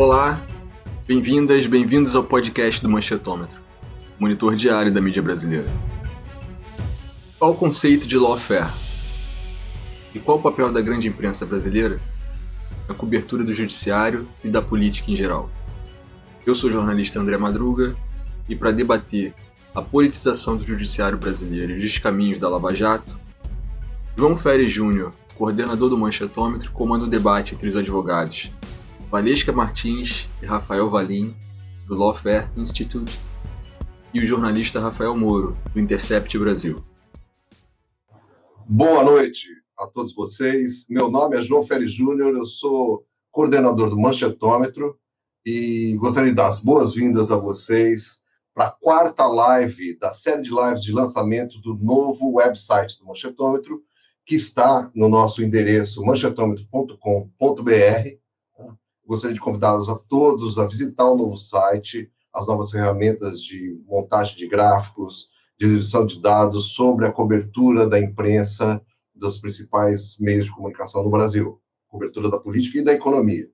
Olá, bem-vindas, bem-vindos ao podcast do Manchetômetro, monitor diário da mídia brasileira. Qual o conceito de lawfare? E qual o papel da grande imprensa brasileira na cobertura do judiciário e da política em geral? Eu sou o jornalista André Madruga e para debater a politização do judiciário brasileiro e os caminhos da Lava Jato, João Férez Júnior, coordenador do Manchetômetro, comanda o debate entre os advogados Valesca Martins e Rafael Valim, do Lawfare Institute, e o jornalista Rafael Moro, do Intercept Brasil. Boa noite a todos vocês. Meu nome é João Félix Júnior, eu sou coordenador do Manchetômetro e gostaria de dar as boas-vindas a vocês para a quarta live da série de lives de lançamento do novo website do Manchetômetro, que está no nosso endereço manchetômetro.com.br Gostaria de convidá-los a todos a visitar o novo site, as novas ferramentas de montagem de gráficos, de exibição de dados sobre a cobertura da imprensa dos principais meios de comunicação no Brasil, cobertura da política e da economia.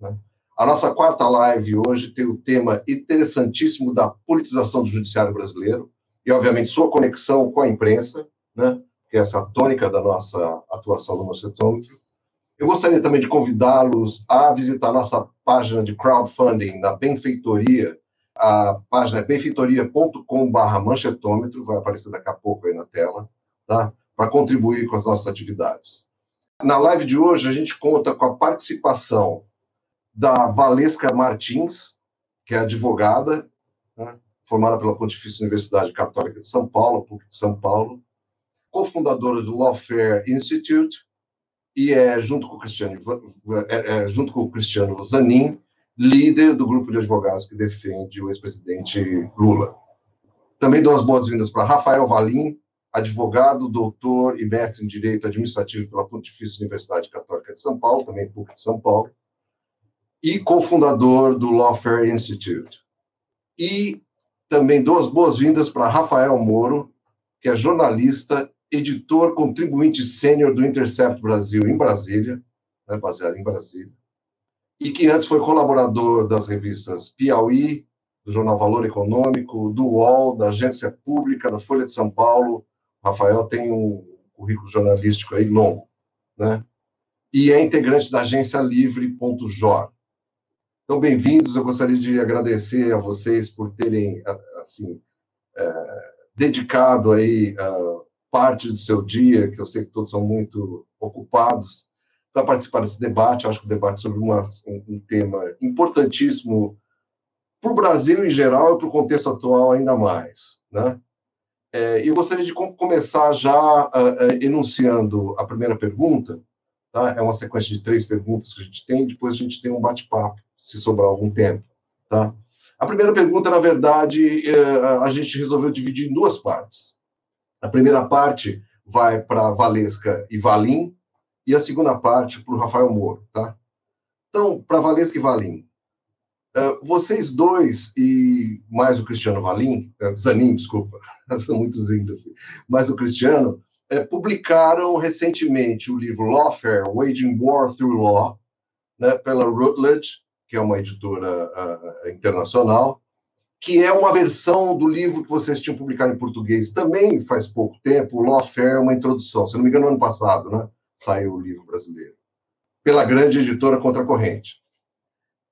Né? A nossa quarta live hoje tem o tema interessantíssimo da politização do judiciário brasileiro e, obviamente, sua conexão com a imprensa, né? que é essa tônica da nossa atuação no Macetômetro. Eu gostaria também de convidá-los a visitar nossa página de crowdfunding na Benfeitoria. A página é benfeitoria.com.br manchetômetro, vai aparecer daqui a pouco aí na tela, tá? para contribuir com as nossas atividades. Na live de hoje, a gente conta com a participação da Valesca Martins, que é advogada, né? formada pela Pontifícia Universidade Católica de São Paulo, PUC de São Paulo, cofundadora do Lawfare Institute, e é junto com o Cristiano, é, é, junto com o Cristiano Zanin, líder do grupo de advogados que defende o ex-presidente Lula. Também dou as boas-vindas para Rafael Valim, advogado, doutor e mestre em Direito Administrativo pela Pontifícia Universidade Católica de São Paulo, também PUC de São Paulo, e cofundador do Lawfare Institute. E também dou as boas-vindas para Rafael Moro, que é jornalista editor contribuinte sênior do Intercept Brasil em Brasília, né, baseado em Brasília, e que antes foi colaborador das revistas Piauí, do Jornal Valor Econômico, do UOL, da Agência Pública, da Folha de São Paulo. O Rafael tem um currículo jornalístico aí longo, né? E é integrante da agência Livre.jor. Então, bem-vindos. Eu gostaria de agradecer a vocês por terem, assim, é, dedicado aí uh, parte do seu dia, que eu sei que todos são muito ocupados, para participar desse debate. Eu acho que o debate sobre uma, um, um tema importantíssimo para o Brasil em geral e para o contexto atual ainda mais. Né? É, eu gostaria de começar já uh, uh, enunciando a primeira pergunta. Tá? É uma sequência de três perguntas que a gente tem, depois a gente tem um bate-papo, se sobrar algum tempo. Tá? A primeira pergunta, na verdade, uh, a gente resolveu dividir em duas partes. A primeira parte vai para Valesca e Valim, e a segunda parte para o Rafael Moro, tá? Então, para Valesca e Valim, uh, vocês dois e mais o Cristiano Valim, uh, Zanin, desculpa, são muitos índios, mas o Cristiano, uh, publicaram recentemente o livro Lawfare, Waging War Through Law, né, pela Routledge, que é uma editora internacional, que é uma versão do livro que vocês tinham publicado em português também faz pouco tempo, Lawfare, uma introdução. Se não me engano, no ano passado, né? Saiu o livro brasileiro. Pela grande editora Contracorrente.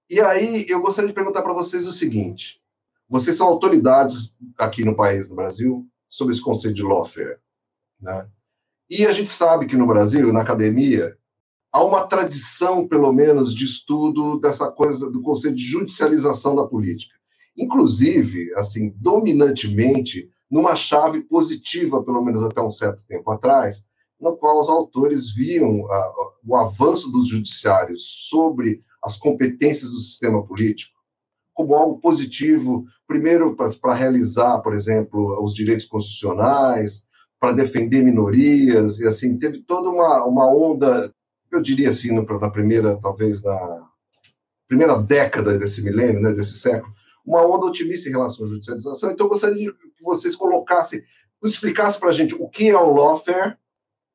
E aí, eu gostaria de perguntar para vocês o seguinte: vocês são autoridades aqui no país, no Brasil, sobre esse conceito de lawfare, né? E a gente sabe que no Brasil, na academia, há uma tradição, pelo menos, de estudo dessa coisa do conceito de judicialização da política inclusive, assim, dominantemente, numa chave positiva, pelo menos até um certo tempo atrás, no qual os autores viam uh, o avanço dos judiciários sobre as competências do sistema político como algo positivo, primeiro para realizar, por exemplo, os direitos constitucionais, para defender minorias, e assim, teve toda uma, uma onda, eu diria assim, na primeira, talvez, na primeira década desse milênio, né, desse século, uma onda otimista em relação à judicialização. Então, eu gostaria que vocês colocassem, explicassem para a gente o que é o lawfare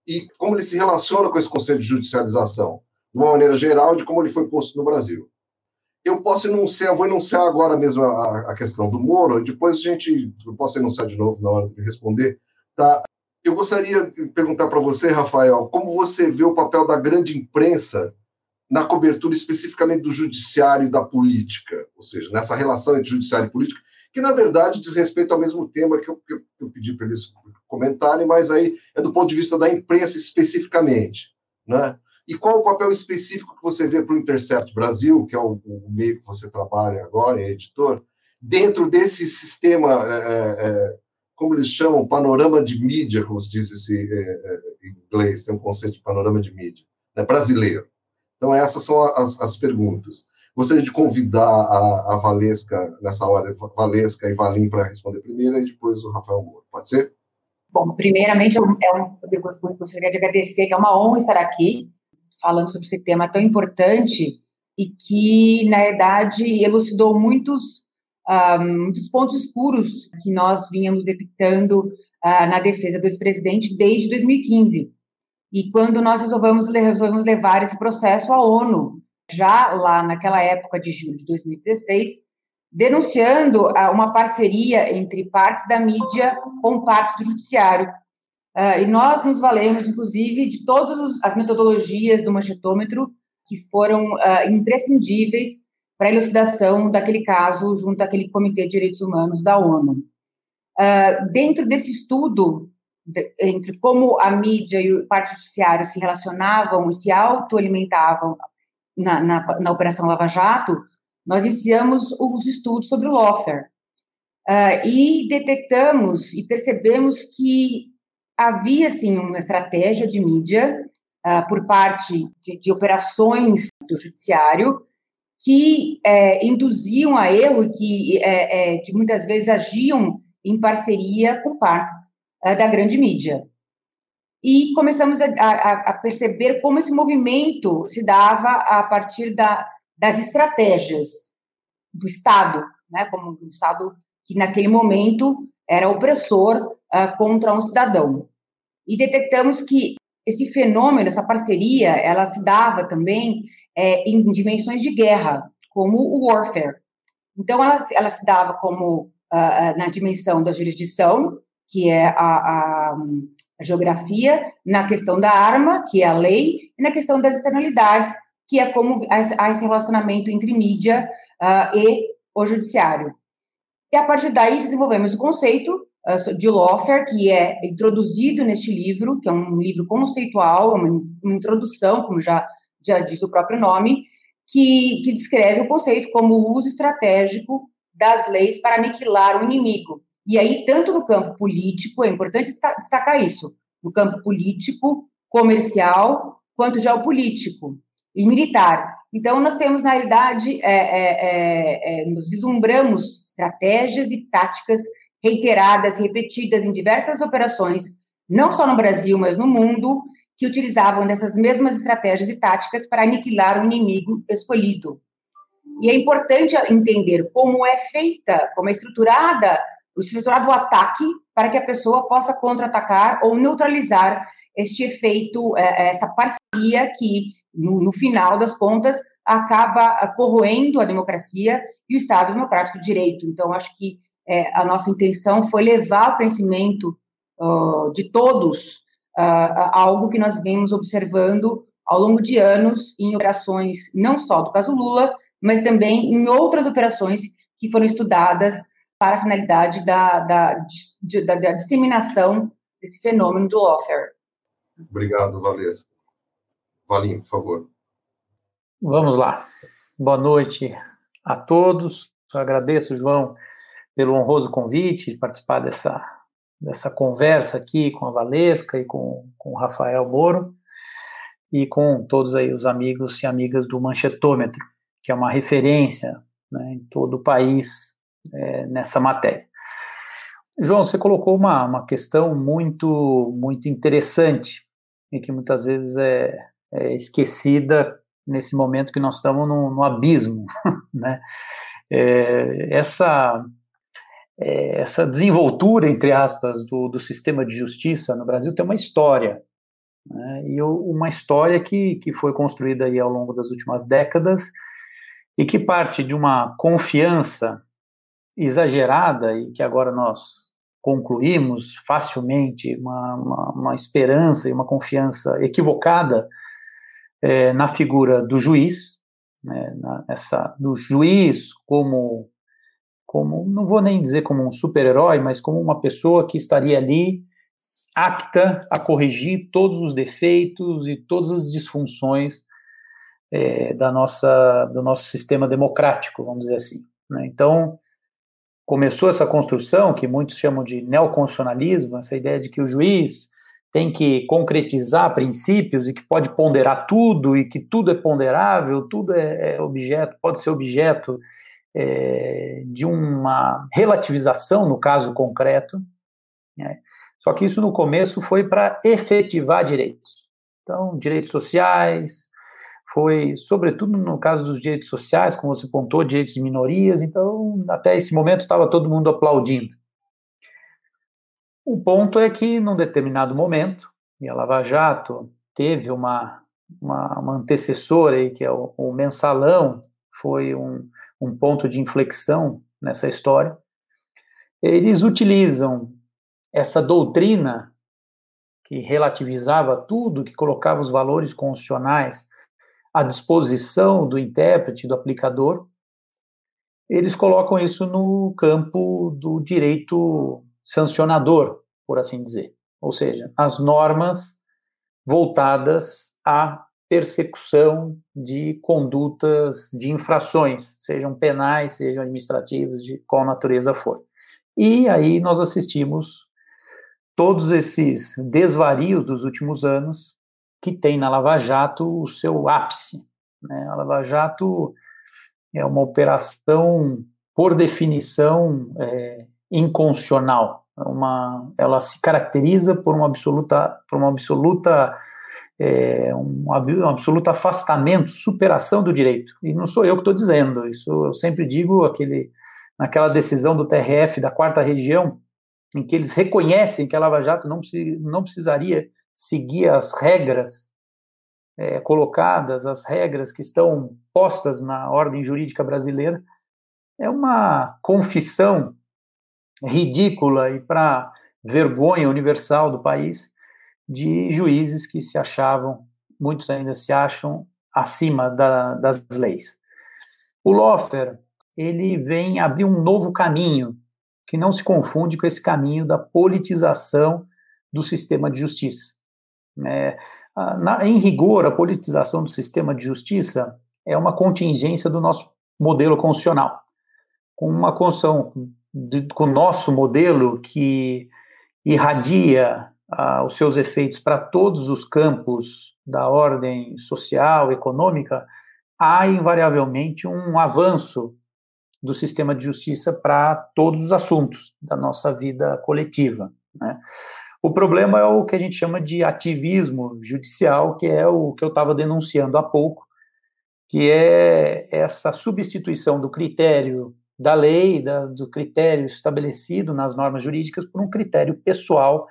e como ele se relaciona com esse conceito de judicialização, de uma maneira geral, de como ele foi posto no Brasil. eu posso enunciar, vou enunciar agora mesmo a, a questão do Moro, depois a gente, eu posso enunciar de novo na hora de responder, tá? Eu gostaria de perguntar para você, Rafael, como você vê o papel da grande imprensa na cobertura especificamente do judiciário e da política, ou seja, nessa relação entre judiciário e política, que na verdade diz respeito ao mesmo tema que eu, que eu pedi para eles comentarem, mas aí é do ponto de vista da imprensa especificamente, né? E qual o papel específico que você vê para o Intercept Brasil, que é o, o, meio que você trabalha agora, é editor, dentro desse sistema, é, é, é, como eles chamam, panorama de mídia, como se diz esse, é, é, em inglês, tem um conceito de panorama de mídia, né, brasileiro. Então, essas são as, as perguntas. Gostaria de convidar a, a Valesca, nessa hora, Valesca e Valim para responder primeiro, e depois o Rafael Moura. Pode ser? Bom, primeiramente, eu, é um, eu gostaria de agradecer, que é uma honra estar aqui falando sobre esse tema tão importante e que, na verdade, elucidou muitos, uh, muitos pontos escuros que nós vínhamos detectando uh, na defesa do ex-presidente desde 2015. E quando nós resolvemos, resolvemos levar esse processo à ONU, já lá naquela época de julho de 2016, denunciando uh, uma parceria entre partes da mídia com partes do judiciário, Uh, e nós nos valemos, inclusive, de todas as metodologias do manchetômetro que foram uh, imprescindíveis para a elucidação daquele caso junto àquele Comitê de Direitos Humanos da ONU. Dentro desse estudo, entre como a mídia e o parte judiciário se relacionavam e se autoalimentavam na, na, na Operação Lava Jato, nós iniciamos os estudos sobre o lawfare. e detectamos e percebemos que havia, sim, uma estratégia de mídia uh, por parte de, de, operações do judiciário que é, induziam a erro e que é, é, de muitas vezes agiam em parceria com partes uh, da grande mídia. E começamos a, a, a, perceber como esse movimento se dava a partir da, das estratégias do Estado, né, como um Estado que naquele momento era opressor uh, contra um cidadão. E detectamos que esse fenômeno, essa parceria, ela se dava também é, em dimensões de guerra, como o warfare. Então, ela, ela se dava como uh, na dimensão da jurisdição, que é a, a, a, geografia, na questão da arma, que é a lei, e na questão das externalidades, que é como há esse relacionamento entre mídia uh, e o judiciário. E a partir daí desenvolvemos o conceito uh, de lawfare, que é introduzido neste livro, que é um livro conceitual, uma, uma introdução, como já, já diz o próprio nome, que, que descreve o conceito como o uso estratégico das leis para aniquilar o inimigo. E aí, tanto no campo político, é importante destacar isso, no campo político, comercial, quanto geopolítico e militar. Então, nós temos, na realidade, é, é, é, é nos vislumbramos estratégias e táticas reiteradas, repetidas em diversas operações, não só no Brasil, mas no mundo, que utilizavam dessas mesmas estratégias e táticas para aniquilar o inimigo escolhido. E é importante entender como é feita, como é estruturada, estruturado o ataque para que a pessoa possa contra-atacar ou neutralizar este efeito, é, essa parceria que, no, no final das contas, acaba corroendo a democracia e o Estado democrático de direito. Então, acho que é, a nossa intenção foi levar o conhecimento uh, de todos uh, algo que nós vimos observando ao longo de anos em operações não só do caso Lula, mas também em outras operações que foram estudadas para a finalidade da, da, de, da, da disseminação desse fenômeno do lawfare. Obrigado, Valesca. Valim, por favor. Vamos lá. Boa noite a todos. Eu agradeço, João, pelo honroso convite de participar dessa, dessa conversa aqui com a Valesca e com, com o Rafael Moro e com todos aí os amigos e amigas do Manchetômetro, que é uma referência né, em todo o país é, nessa matéria. João, você colocou uma, uma questão muito, muito interessante e que muitas vezes é, é esquecida nesse momento que nós estamos no, no abismo, né? É, essa é, essa desenvoltura, entre aspas, do, do, sistema de justiça no Brasil tem uma história. Né, e uma história que, que foi construída aí ao longo das últimas décadas e que parte de uma confiança exagerada e que agora nós concluímos facilmente, uma, uma, uma esperança e uma confiança equivocada é, na figura do juiz, né, nessa, do juiz como, como, não vou nem dizer como um super-herói, mas como uma pessoa que estaria ali apta a corrigir todos os defeitos e todas as disfunções é, da nossa, do nosso sistema democrático, vamos dizer assim. Né? Então, começou essa construção que muitos chamam de neoconstitucionalismo, essa ideia de que o juiz tem que concretizar princípios e que pode ponderar tudo e que tudo é ponderável, tudo é, é objeto, pode ser objeto é, de uma relativização no caso concreto. Né? Só que isso no começo foi para efetivar direitos. Então, direitos sociais, foi, sobretudo no caso dos direitos sociais, como você pontou, direitos de minorias, então, até esse momento estava todo mundo aplaudindo. O ponto é que, num determinado momento, e a Lava Jato teve uma, uma, uma antecessora aí, que é o, o mensalão, foi um, um ponto de inflexão nessa história. Eles utilizam essa doutrina que relativizava tudo, que colocava os valores constitucionais à disposição do intérprete, do aplicador, eles colocam isso no campo do direito sancionador, por assim dizer. Ou seja, as normas voltadas à persecução de condutas de infrações, sejam penais, sejam administrativas, de qual natureza for. E aí nós assistimos todos esses desvarios dos últimos anos que tem na Lava Jato o seu ápice. Né? A Lava Jato é uma operação, por definição, é, inconstitucional. É uma, ela se caracteriza por uma absoluta, por uma absoluta, é, um, um absoluto afastamento, superação do direito. E não sou eu que estou dizendo. Isso eu sempre digo aquele, naquela decisão do TRF da quarta região, em que eles reconhecem que a Lava Jato não, não precisaria seguir as regras é, colocadas, as regras que estão postas na ordem jurídica brasileira, é uma confissão ridícula e para vergonha universal do país de juízes que se achavam, muitos ainda se acham acima da, das leis. O Lofer, ele vem abrir um novo caminho que não se confunde com esse caminho da politização do sistema de justiça. É, na, em rigor, a politização do sistema de justiça é uma contingência do nosso modelo constitucional. Com uma construção de, com o nosso modelo que irradia ah, os seus efeitos para todos os campos da ordem social, econômica, há invariavelmente um avanço do sistema de justiça para todos os assuntos da nossa vida coletiva. Né? O problema é o que a gente chama de ativismo judicial, que é o que eu estava denunciando há pouco, que é essa substituição do critério da lei, da, do critério estabelecido nas normas jurídicas, por um critério pessoal,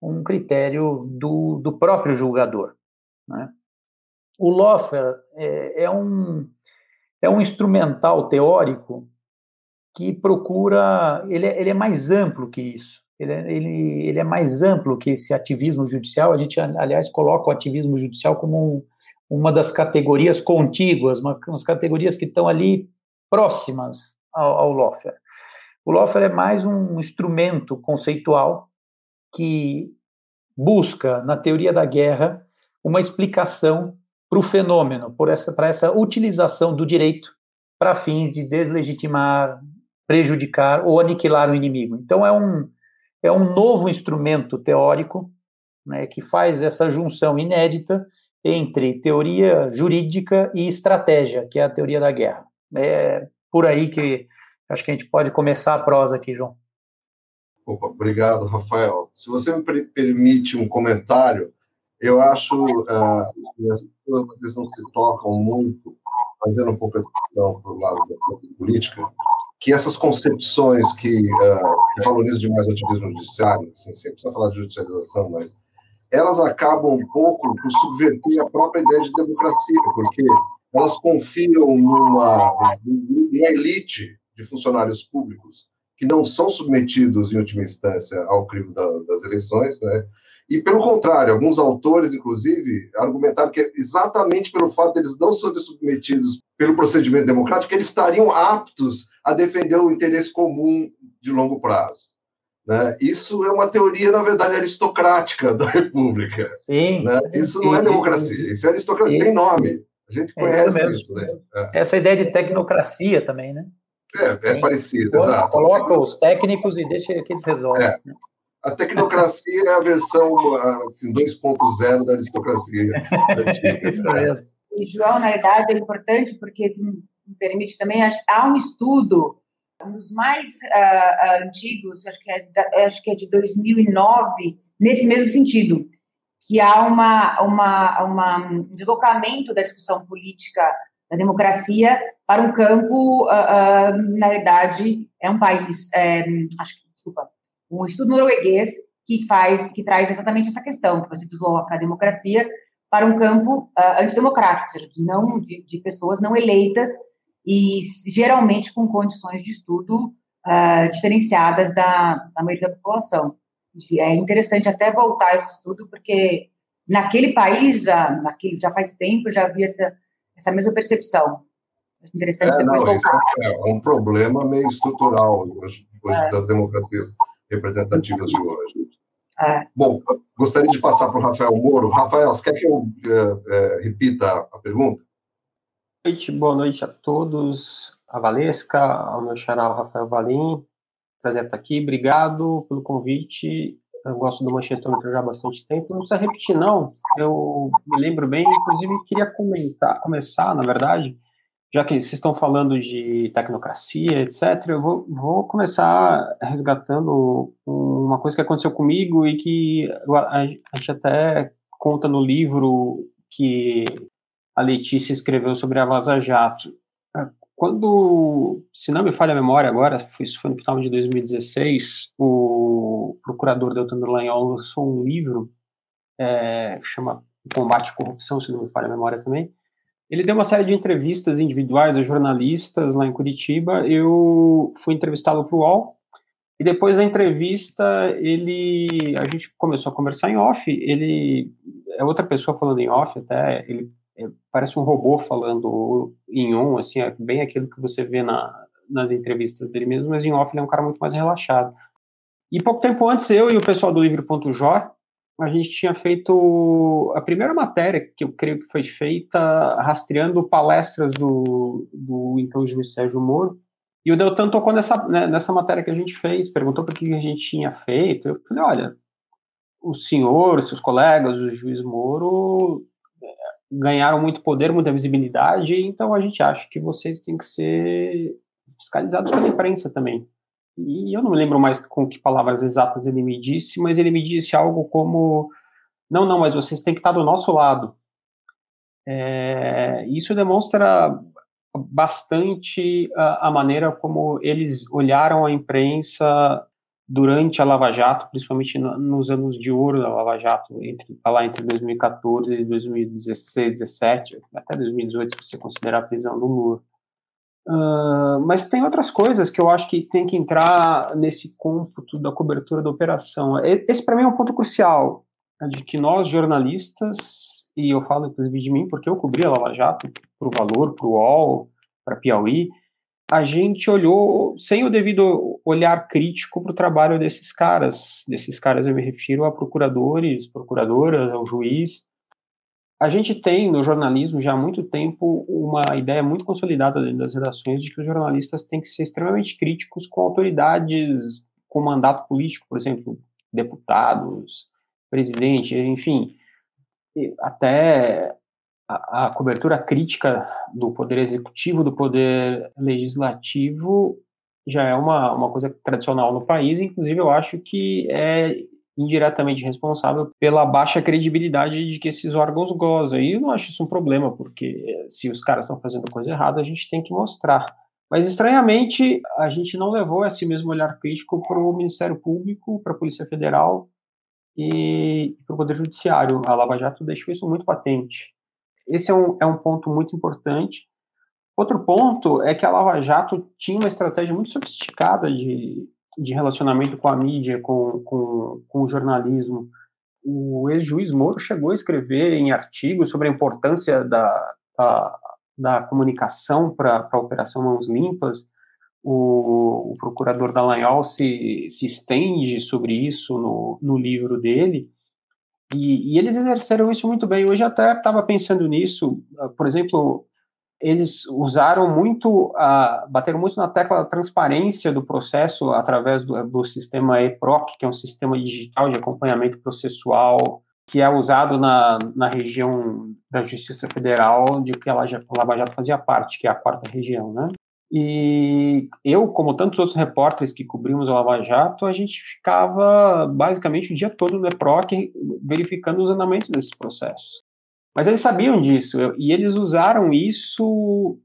um critério do, do próprio julgador. Né? O Lofer é, é, um, é um instrumental teórico que procura, ele é, ele é mais amplo que isso ele, é, ele, ele é mais amplo que esse ativismo judicial. A gente, aliás, coloca o ativismo judicial como um, uma das categorias contíguas, uma, umas categorias que estão ali próximas ao, ao lawfare. O lawfare é mais um instrumento conceitual que busca, na teoria da guerra, uma explicação para o fenômeno, para essa, essa utilização do direito para fins de deslegitimar, prejudicar ou aniquilar o inimigo. Então, é um, é um novo instrumento teórico né, que faz essa junção inédita entre teoria jurídica e estratégia, que é a teoria da guerra. É por aí que acho que a gente pode começar a prosa aqui, João. Opa, obrigado, Rafael. Se você me permite um comentário, eu acho uh, que as pessoas não se tocam muito, fazendo um pouco a discussão para o lado da política, que essas concepções que, uh, que valorizam demais o ativismo judiciário, assim, sem precisar falar de judicialização, mas elas acabam um pouco por subverter a própria ideia de democracia, porque elas confiam numa, numa elite de funcionários públicos que não são submetidos, em última instância, ao crivo da, das eleições, né? E, pelo contrário, alguns autores, inclusive, argumentaram que exatamente pelo fato de eles não serem submetidos pelo procedimento democrático, que eles estariam aptos a defender o interesse comum de longo prazo. Né? Isso é uma teoria, na verdade, aristocrática da República. Sim. Né? Isso não é democracia, isso é aristocracia, tem nome. A gente é conhece é isso, isso, né? É. Essa ideia de tecnocracia também, né? É, é parecido, exato. Coloca os técnicos e deixa que eles resolvem. É. A tecnocracia é a versão assim, 2.0 da aristocracia. Isso mesmo. E, João, na verdade, é importante porque, se me permite também, há um estudo, um dos mais uh, antigos, acho que, é, acho que é de 2009, nesse mesmo sentido, que há uma, uma, uma, um deslocamento da discussão política da democracia para um campo, uh, uh, na verdade, é um país, é, acho que, desculpa, um estudo norueguês que faz, que traz exatamente essa questão, que você desloca a democracia para um campo uh, antidemocrático, ou seja, de, não, de, de, pessoas não eleitas e geralmente com condições de estudo uh, diferenciadas da, da maioria da população. E é interessante até voltar esse estudo, porque naquele país, já, naquele, já faz tempo, já havia essa, essa mesma percepção. Interessante é, depois não, voltar. É um problema meio estrutural hoje, hoje é. das democracias representativas de hoje. É. Bom, gostaria de passar para o Rafael Moro. Rafael, você quer que eu é, é, repita a pergunta? Boa noite, boa noite a todos. A Valesca, ao meu xará, Rafael Valim. Prazer estar aqui. Obrigado pelo convite. Eu gosto do Manchetômetro já há bastante tempo. Não precisa repetir, não. Eu me lembro bem, inclusive queria comentar, começar, na verdade, já que vocês estão falando de tecnocracia, etc., eu vou, vou começar resgatando uma coisa que aconteceu comigo e que a, gente até conta no livro que a Letícia escreveu sobre a Vaza Jato. É, quando, se não me falha a memória agora, isso foi no final de 2016, o procurador Deltan Dallagnol lançou um livro é, que chama Combate à Corrupção, se não me falha a memória também, ele deu uma série de entrevistas individuais a jornalistas lá em Curitiba. Eu fui entrevistá-lo para o UOL. E depois da entrevista, ele, a gente começou a conversar em off. Ele é outra pessoa falando em off, até ele é, parece um robô falando em on, assim, é bem aquilo que você vê na, nas entrevistas dele mesmo, mas em off ele é um cara muito mais relaxado. E pouco tempo antes, eu e o pessoal do Livre.jo a gente tinha feito a primeira matéria que eu creio que foi feita rastreando palestras do, do então juiz Sérgio Moro. E o Deltan tocou nessa, né, nessa matéria que a gente fez, perguntou por que a gente tinha feito. Eu falei: olha, o senhor, seus colegas, o juiz Moro eh, ganharam muito poder, muita visibilidade, então a gente acha que vocês têm que ser fiscalizados pela imprensa também e eu não me lembro mais com que palavras exatas ele me disse, mas ele me disse algo como: não, não, mas vocês têm que estar do nosso lado. É, isso demonstra bastante a, a, maneira como eles olharam a imprensa durante a Lava Jato, principalmente no, nos anos de ouro da Lava Jato, entre, lá entre 2014 e 2016, 2017, até 2018, se você considerar a prisão do Lula. Uh, mas tem outras coisas que eu acho que tem que entrar nesse cômputo da cobertura da operação. Esse, para mim, é um ponto crucial, né, de que nós, jornalistas, e eu falo inclusive de mim, porque eu cobri a Lava Jato para o Valor, para o UOL, para Piauí, a gente olhou sem o devido olhar crítico para o trabalho desses caras. Desses caras eu me refiro a procuradores, procuradoras, ao juiz, a gente tem no jornalismo já há muito tempo uma ideia muito consolidada dentro das redações de que os jornalistas têm que ser extremamente críticos com autoridades com mandato político, por exemplo, deputados, presidente, enfim, até a, a cobertura crítica do poder executivo, do poder legislativo, já é uma, uma coisa tradicional no país, inclusive eu acho que é indiretamente responsável pela baixa credibilidade de que esses órgãos gozam. E eu não acho isso um problema, porque eh, se os caras estão fazendo coisa errada, a gente tem que mostrar. Mas, estranhamente, a gente não levou esse mesmo olhar crítico para o Ministério Público, para a Polícia Federal e para o Poder Judiciário. A Lava Jato deixou isso muito patente. esse é um, é um ponto muito importante. Outro ponto é que a Lava Jato tinha uma estratégia muito sofisticada de, de relacionamento com a mídia, com, com, com o jornalismo. O ex-juiz Moro chegou a escrever em artigos sobre a importância da, da, da comunicação para a Operação Mãos Limpas. O, o procurador Dallagnol se, se estende sobre isso no, no livro dele. E, e, eles exerceram isso muito bem. Hoje até estava pensando nisso. Por exemplo, eles usaram muito, bateram muito na tecla da transparência do processo através do, do sistema EPROC, que é um sistema digital de acompanhamento processual que é usado na, na região da Justiça Federal de que a Lava Jato fazia parte, que é a quarta região, né? E eu, como tantos outros repórteres que cobrimos a Lava Jato, a gente ficava basicamente o dia todo no EPROC verificando os andamentos desses processos. Mas eles sabiam disso e eles usaram isso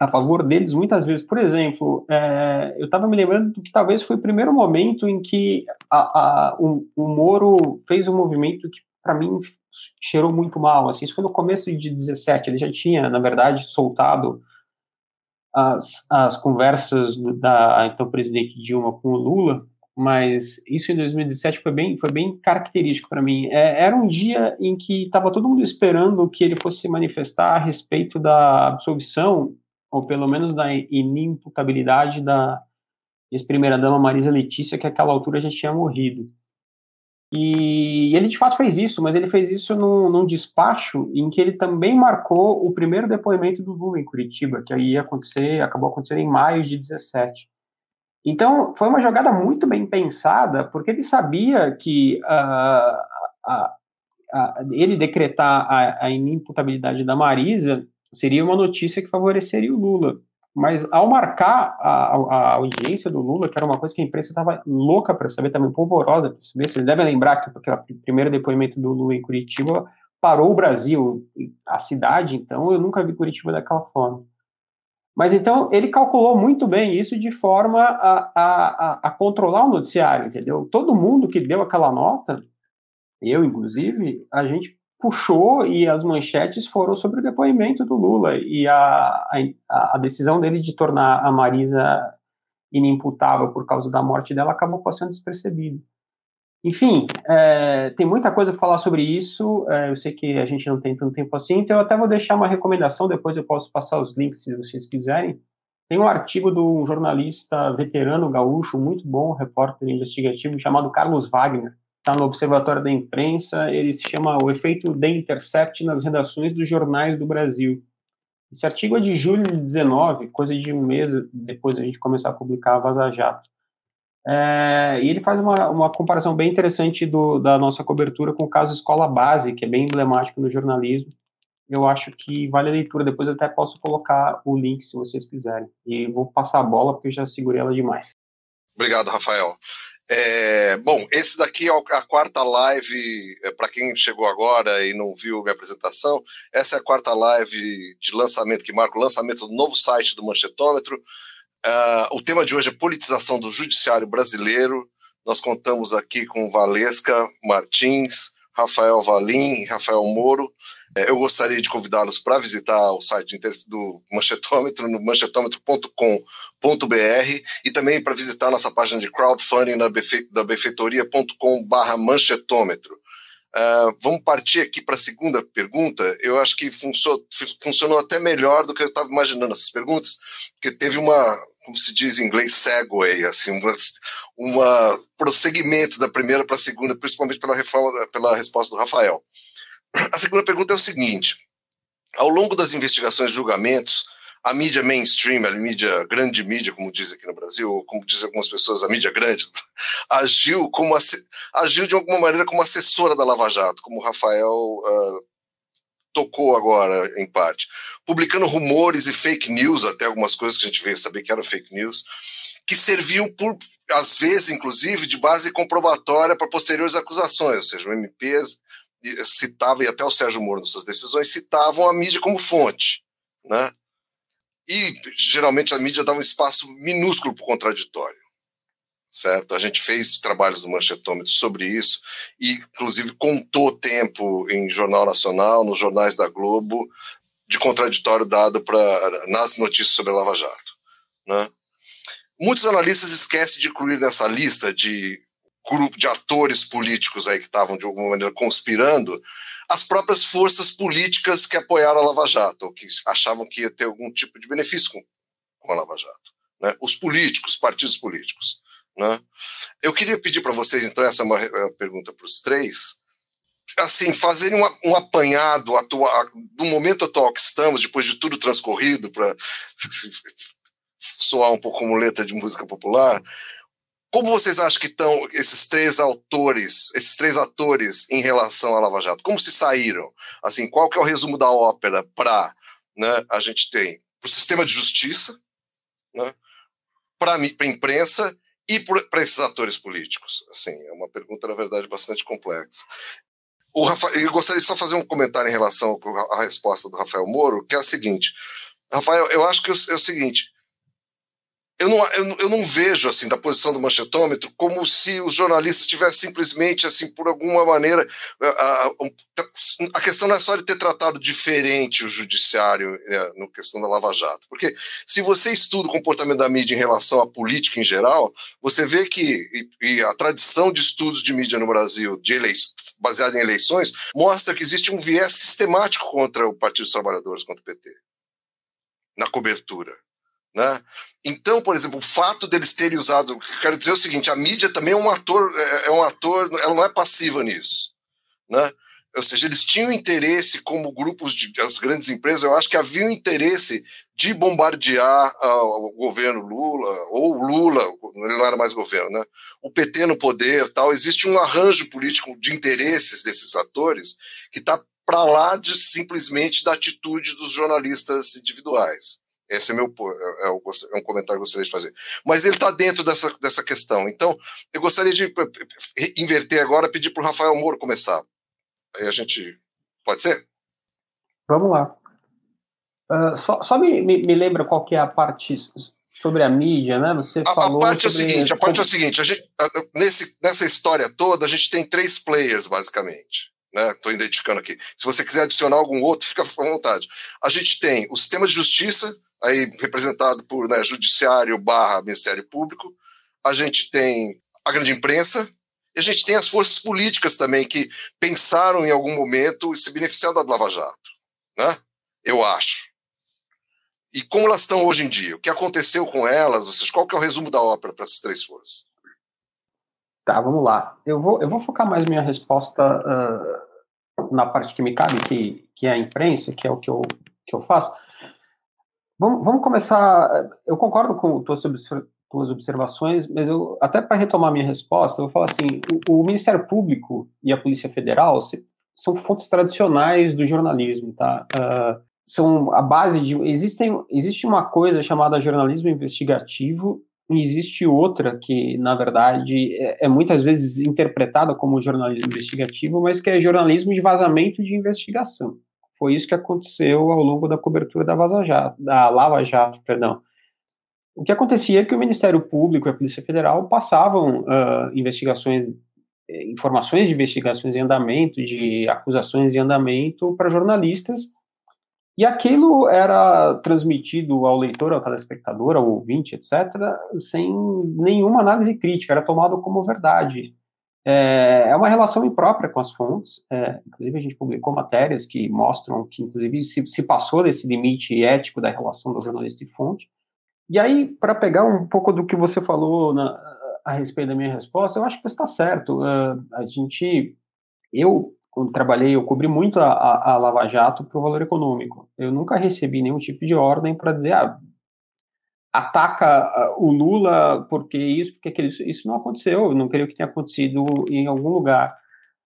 a favor deles muitas vezes. Por exemplo, é, eu estava me lembrando do que talvez foi o primeiro momento em que a, a, o, o Moro fez um movimento que, para mim, cheirou muito mal. Assim, isso foi no começo de 17. Ele já tinha, na verdade, soltado as, as conversas da então presidente Dilma com o Lula mas isso em 2017 foi bem, foi bem característico para mim. É, era um dia em que estava todo mundo esperando que ele fosse se manifestar a respeito da absolvição, ou pelo menos da inimputabilidade da ex-primeira-dama Marisa Letícia, que àquela altura já tinha morrido. E ele de fato fez isso, mas ele fez isso num, num, despacho em que ele também marcou o primeiro depoimento do Lula em Curitiba, que aí ia acontecer, acabou acontecendo em maio de 17. Então, foi uma jogada muito bem pensada, porque ele sabia que uh, ele decretar a, a inimputabilidade da Marisa seria uma notícia que favoreceria o Lula. Mas ao marcar a, a, audiência do Lula, que era uma coisa que a imprensa estava louca para saber, também polvorosa para saber, vocês devem lembrar que o primeiro depoimento do Lula em Curitiba parou o Brasil, a cidade, então eu nunca vi Curitiba daquela forma. Mas então ele calculou muito bem isso de forma a, a, a, controlar o noticiário, entendeu? Todo mundo que deu aquela nota, eu inclusive, a gente puxou e as manchetes foram sobre o depoimento do Lula e a, a, a decisão dele de tornar a Marisa inimputável por causa da morte dela acabou passando despercebido. Enfim, é, tem muita coisa para falar sobre isso. É, eu sei que a gente não tem tanto tempo assim, então eu até vou deixar uma recomendação. Depois eu posso passar os links se vocês quiserem. Tem um artigo do jornalista veterano gaúcho, muito bom, repórter investigativo, chamado Carlos Wagner. Está no Observatório da Imprensa. Ele se chama O Efeito The Intercept nas Redações dos Jornais do Brasil. Esse artigo é de julho de 19, coisa de um mês depois a gente começar a publicar a Vaza Jato. É, e ele faz uma, uma comparação bem interessante do, da nossa cobertura com o caso Escola Base, que é bem emblemático no jornalismo. Eu acho que vale a leitura. Depois até posso colocar o link se vocês quiserem. E vou passar a bola porque eu já segurei ela demais. Obrigado, Rafael. É, bom, esse daqui é a quarta live, é, para quem chegou agora e não viu minha apresentação, essa é a quarta live de lançamento, que marca o lançamento do novo site do Manchetômetro. Uh, o tema de hoje é politização do judiciário brasileiro. Nós contamos aqui com Valesca Martins, Rafael Valim e Rafael Moro. É, eu gostaria de convidá-los para visitar o site do Manchetômetro, no manchetômetro.com.br e também para visitar nossa página de crowdfunding na befe, da benfeitoria.com.br manchetômetro. Uh, vamos partir aqui para a segunda pergunta. Eu acho que funcionou, funcionou até melhor do que eu estava imaginando essas perguntas, porque teve uma, como se diz em inglês, segue, assim, uma, uma prosseguimento da primeira para a segunda, principalmente pela, reforma, pela resposta do Rafael. A segunda pergunta é o seguinte: ao longo das investigações e julgamentos, a mídia mainstream, a mídia grande mídia, como diz aqui no Brasil, ou como dizem algumas pessoas, a mídia grande, agiu como agiu de alguma maneira como assessora da Lava Jato, como o Rafael uh, tocou agora, em parte, publicando rumores e fake news, até algumas coisas que a gente veio saber que eram fake news, que serviam por, às vezes, inclusive, de base comprobatória para posteriores acusações, ou seja, o MP citava, e até o Sérgio Moro, nas suas decisões, citavam a mídia como fonte, né? E, geralmente, a mídia dava um espaço minúsculo para o contraditório. Certo? A gente fez trabalhos no Manchetômetro sobre isso e, inclusive, contou tempo em Jornal Nacional, nos jornais da Globo, de contraditório dado para nas notícias sobre a Lava Jato, né? Muitos analistas esquecem de incluir nessa lista de grupo de atores políticos aí que estavam de alguma maneira conspirando as próprias forças políticas que apoiaram a Lava Jato, ou que achavam que ia ter algum tipo de benefício com, com a Lava Jato. Né? Os políticos, partidos políticos. Né? Eu queria pedir para vocês, então, essa é uma, é pergunta para os três, assim, fazerem um, um apanhado do momento atual que estamos, depois de tudo transcorrido, para soar um pouco como letra de música popular, como vocês acham que estão esses três autores, esses três atores em relação à Lava Jato? Como se saíram? Assim, qual que é o resumo da ópera para, né, a gente tem para o sistema de justiça, né, para a imprensa e para esses atores políticos? Assim, é uma pergunta, na verdade, bastante complexa. O Rafael, eu gostaria de só fazer um comentário em relação à resposta do Rafael Moro, que é a seguinte. Rafael, eu acho que é o seguinte: eu não, eu, eu, não vejo assim da posição do manchetômetro como se os jornalistas tivessem simplesmente assim por alguma maneira a, a, a questão não é só de ter tratado diferente o judiciário né, no questão da Lava Jato porque se você estuda o comportamento da mídia em relação à política em geral você vê que e, e a tradição de estudos de mídia no Brasil de eleições baseada em eleições mostra que existe um viés sistemático contra o Partido dos Trabalhadores contra o PT na cobertura né? Então, por exemplo, o fato deles terem usado, quero dizer o seguinte, a mídia também é um ator, é, é um ator, ela não é passiva nisso, né? Ou seja, eles tinham interesse como grupos de as grandes empresas, eu acho que havia um interesse de bombardear uh, o governo Lula ou Lula, ele não era mais governo, né? O PT no poder, tal, existe um arranjo político de interesses desses atores que está para lá de simplesmente da atitude dos jornalistas individuais. Esse é, meu, é, é, é um comentário que eu gostaria de fazer. Mas ele está dentro dessa, dessa questão. Então, eu gostaria de inverter agora, pedir para o Rafael Moro começar. Aí a gente. Pode ser? Vamos lá. Uh, só só me, me, me, lembra qual que é a parte sobre a mídia, né? Você a, falou. A parte sobre... é a seguinte: a parte é a seguinte. A gente, a, nesse, nessa história toda, a gente tem três players, basicamente. Estou né? identificando aqui. Se você quiser adicionar algum outro, fica à vontade. A gente tem o sistema de justiça, aí representado por né, judiciário barra Ministério Público, a gente tem a grande imprensa, e a gente tem as forças políticas também que pensaram em algum momento se beneficiar da Lava Jato, né? Eu acho. E como elas estão hoje em dia? O que aconteceu com elas? Ou seja, qual que é o resumo da ópera para essas três forças? Tá, vamos lá. Eu vou, eu vou focar mais minha resposta uh, na parte que me cabe, que, que é a imprensa, que é o que eu, que eu faço. Vamos, vamos começar. Eu concordo com tuas, tuas observações, mas eu até para retomar minha resposta, eu vou falar assim: o, o, Ministério Público e a Polícia Federal são fontes tradicionais do jornalismo, tá? Uh, são a base de existem existe uma coisa chamada jornalismo investigativo e existe outra que na verdade é, é muitas vezes interpretada como jornalismo investigativo, mas que é jornalismo de vazamento de investigação. Foi isso que aconteceu ao longo da cobertura da, Vaza Jato, da Lava Jato, perdão. O que acontecia é que o Ministério Público e a Polícia Federal passavam uh, investigações, informações de investigações em andamento, de acusações em andamento para jornalistas, e aquilo era transmitido ao leitor, ao telespectador, ao ouvinte, etc., sem nenhuma análise crítica, era tomado como verdade. É, é uma relação imprópria com as fontes, é, inclusive a gente publicou matérias que mostram que, inclusive, se, se passou desse limite ético da relação do jornalista e fonte. E aí, para pegar um pouco do que você falou na, a respeito da minha resposta, eu acho que está certo. Uh, a gente, eu, quando trabalhei, eu cobri muito a, a, a Lava Jato para o valor econômico. Eu nunca recebi nenhum tipo de ordem para dizer, ah, ataca ah, o Lula porque isso, porque aquilo. Isso não aconteceu, eu não creio que tenha acontecido em algum lugar.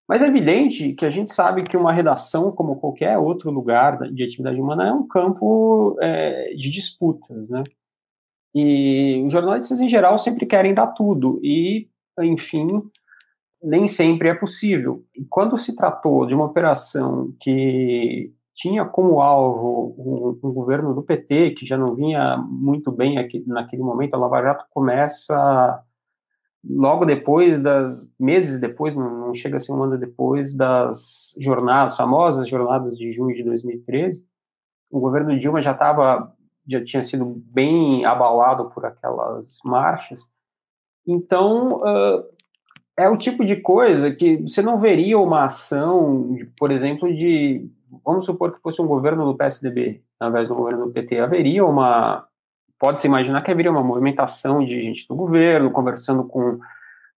Mas é evidente que a gente sabe que uma redação, como qualquer outro lugar de atividade humana, é um campo é, de disputas, né? E os jornalistas, em geral, sempre querem dar tudo, e, enfim, nem sempre é possível. E quando se tratou de uma operação que tinha como alvo um, um, governo do PT, que já não vinha muito bem aqui, naquele momento, a Lava Jato começa logo depois das meses depois, não, não, chega a ser um ano depois das jornadas famosas jornadas de junho de 2013, o governo Dilma já estava já tinha sido bem abalado por aquelas marchas. Então, uh, é o tipo de coisa que você não veria uma ação, por exemplo, de vamos supor que fosse um governo do PSDB, ao invés um governo do PT, haveria uma pode-se imaginar que haveria uma movimentação de gente do governo, conversando com